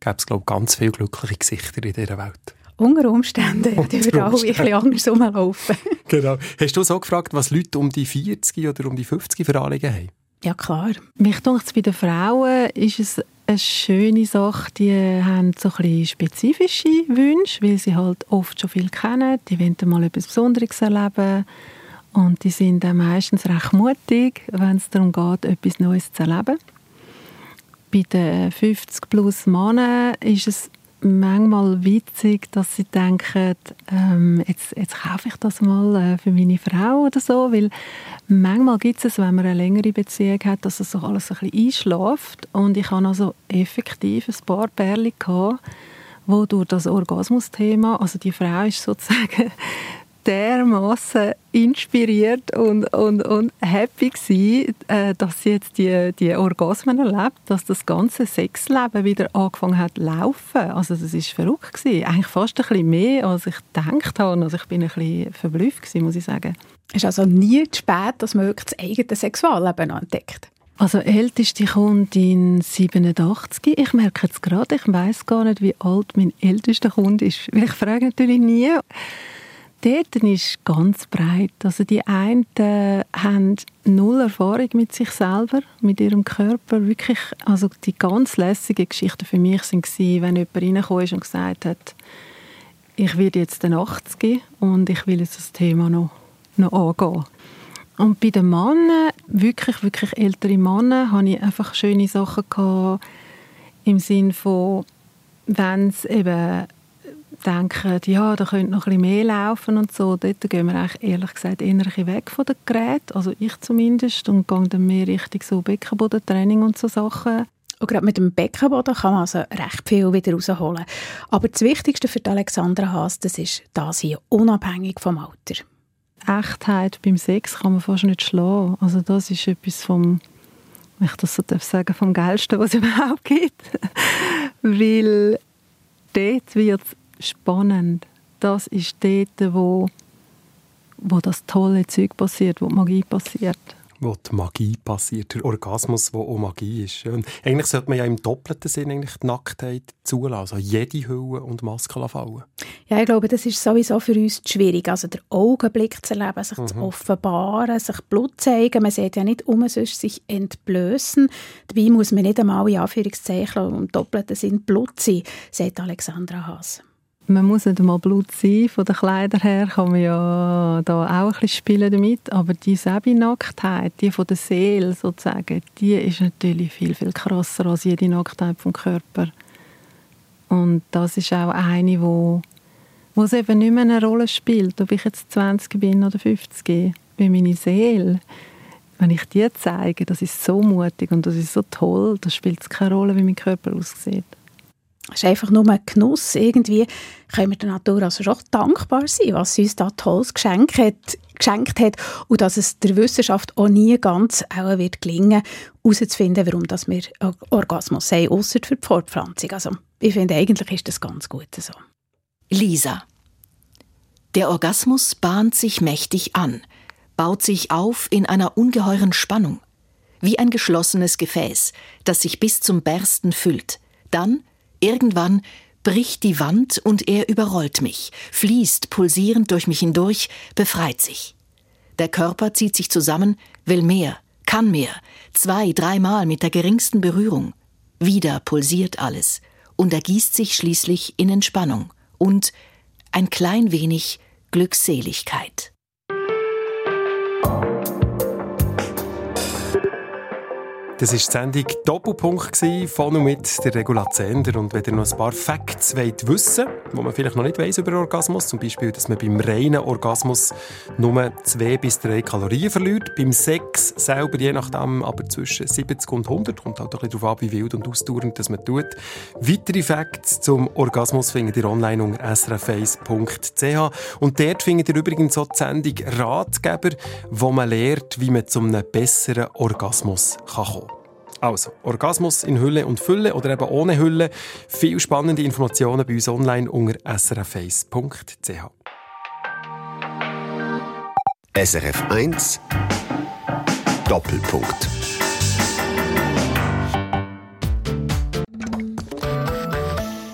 [SPEAKER 4] Gäbe es, glaube ich, ganz viele glückliche Gesichter in dieser Welt.
[SPEAKER 5] Unter Umständen, die überall ein bisschen anders rumlaufen.
[SPEAKER 4] genau. Hast du so gefragt, was Leute um die 40 oder um die 50 für Anliegen haben?
[SPEAKER 5] Ja, klar.
[SPEAKER 6] Mich denkt, bei den Frauen ist es eine schöne Sache. Die haben so ein spezifische Wünsche, weil sie halt oft schon viel kennen. Die wollen mal etwas Besonderes erleben. Und die sind dann meistens recht mutig, wenn es darum geht, etwas Neues zu erleben. Bei den 50 plus Männern ist es manchmal witzig, dass sie denken, ähm, jetzt, jetzt kaufe ich das mal äh, für meine Frau oder so, weil manchmal gibt es, wenn man eine längere Beziehung hat, dass es so alles ein bisschen einschläft. Und ich habe also effektiv ein paar Pärchen gehabt, wo durch das Orgasmus-Thema, also die Frau ist sozusagen dermaßen inspiriert und, und, und happy gewesen, äh, dass sie jetzt die, die Orgasmen erlebt, dass das ganze Sexleben wieder angefangen hat zu laufen. Also das ist verrückt gewesen. Eigentlich fast ein bisschen mehr, als ich gedacht habe. Also ich bin ein bisschen verblüfft gewesen, muss ich sagen.
[SPEAKER 5] Es ist also nie zu spät, dass man wirklich das eigene Sexualleben entdeckt.
[SPEAKER 6] Also älteste Kundin 87. Ich merke jetzt gerade, ich weiß gar nicht, wie alt mein ältester Kunde ist. Weil ich frage natürlich nie dort ist ganz breit. Also die einen haben null Erfahrung mit sich selber, mit ihrem Körper. Wirklich, also die ganz lässige Geschichten für mich sind wenn jemand reingekommen ist und gesagt hat, ich werde jetzt den 80 und ich will jetzt das Thema noch, noch angehen. Und bei den Männern, wirklich, wirklich ältere Männer, hatte ich einfach schöne Sachen gehabt, im Sinne von, wenn es eben denken, ja, da könnte noch ein bisschen mehr laufen und so, dort gehen wir eigentlich ehrlich gesagt eher weg von den Geräten, also ich zumindest, und gehen dann mehr Richtung so Beckenbodentraining und so Sachen.
[SPEAKER 5] Und gerade mit dem Beckenboden kann man also recht viel wieder rausholen. Aber das Wichtigste für Alexandra Haas, das ist das hier, unabhängig vom Alter.
[SPEAKER 6] Echtheit beim Sex kann man fast nicht schlagen. Also das ist etwas vom, wenn ich das so darf sagen, vom Geilsten, was es überhaupt gibt. Weil dort wird es spannend. Das ist dort, wo, wo das tolle Zeug passiert, wo die Magie passiert.
[SPEAKER 4] Wo die Magie passiert, der Orgasmus, wo auch Magie ist. Und eigentlich sollte man ja im doppelten Sinn eigentlich die Nacktheit zulassen, also jede Hülle und Maske fallen.
[SPEAKER 5] Ja, ich glaube, das ist sowieso für uns schwierig, also der Augenblick zu erleben, sich mhm. zu offenbaren, sich Blut zeigen. Man sieht ja nicht um, sonst sich entblößen. Dabei muss man nicht einmal in Anführungszeichen im doppelten Sinn Blut sein, sagt Alexandra Haas
[SPEAKER 6] man muss nicht einmal Blut sein. Von den Kleidern her kann man ja da auch ein bisschen spielen damit. Aber die Sebi-Nacktheit, die von der Seele sozusagen, die ist natürlich viel, viel krasser als jede Nacktheit vom Körper. Und das ist auch eine, wo, wo es eben nicht mehr eine Rolle spielt, ob ich jetzt 20 bin oder 50. Wie meine Seele, wenn ich die zeige, das ist so mutig und das ist so toll, da spielt es keine Rolle, wie mein Körper aussieht.
[SPEAKER 5] Es ist einfach nur ein Genuss. Irgendwie können wir der Natur also schon dankbar sein, was sie uns da Tolles geschenkt hat, geschenkt hat und dass es der Wissenschaft auch nie ganz auch wird gelingen, herauszufinden, warum dass wir Orgasmus haben, außer für die Fortpflanzung. Also ich finde, eigentlich ist das ganz gut so.
[SPEAKER 3] Lisa. Der Orgasmus bahnt sich mächtig an, baut sich auf in einer ungeheuren Spannung, wie ein geschlossenes Gefäß, das sich bis zum Bersten füllt. Dann Irgendwann bricht die Wand und er überrollt mich, fließt pulsierend durch mich hindurch, befreit sich. Der Körper zieht sich zusammen, will mehr, kann mehr, zwei, dreimal mit der geringsten Berührung. Wieder pulsiert alles und ergießt sich schließlich in Entspannung und ein klein wenig Glückseligkeit.
[SPEAKER 4] Das war die Sendung Doppelpunkt von und mit der Regula Zender. Und wenn ihr noch ein paar Facts wollt wissen wollt, die man vielleicht noch nicht weiss über Orgasmus, zum Beispiel, dass man beim reinen Orgasmus nur zwei bis drei Kalorien verliert, beim Sex selber je nachdem aber zwischen 70 und 100, kommt halt ein bisschen darauf ab, wie wild und ausdauernd das man tut. Weitere Facts zum Orgasmus findet ihr online unter srf1.ch und dort findet ihr übrigens auch die Sendung Ratgeber, wo man lernt, wie man zu einem besseren Orgasmus kann kommen. Also, Orgasmus in Hülle und Fülle oder eben ohne Hülle. Viel spannende Informationen bei uns online unter srf1.ch.
[SPEAKER 2] SRF 1 Doppelpunkt.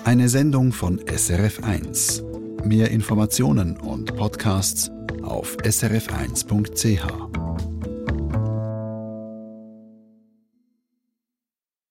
[SPEAKER 1] Eine Sendung von SRF 1. Mehr Informationen und Podcasts auf srf1.ch.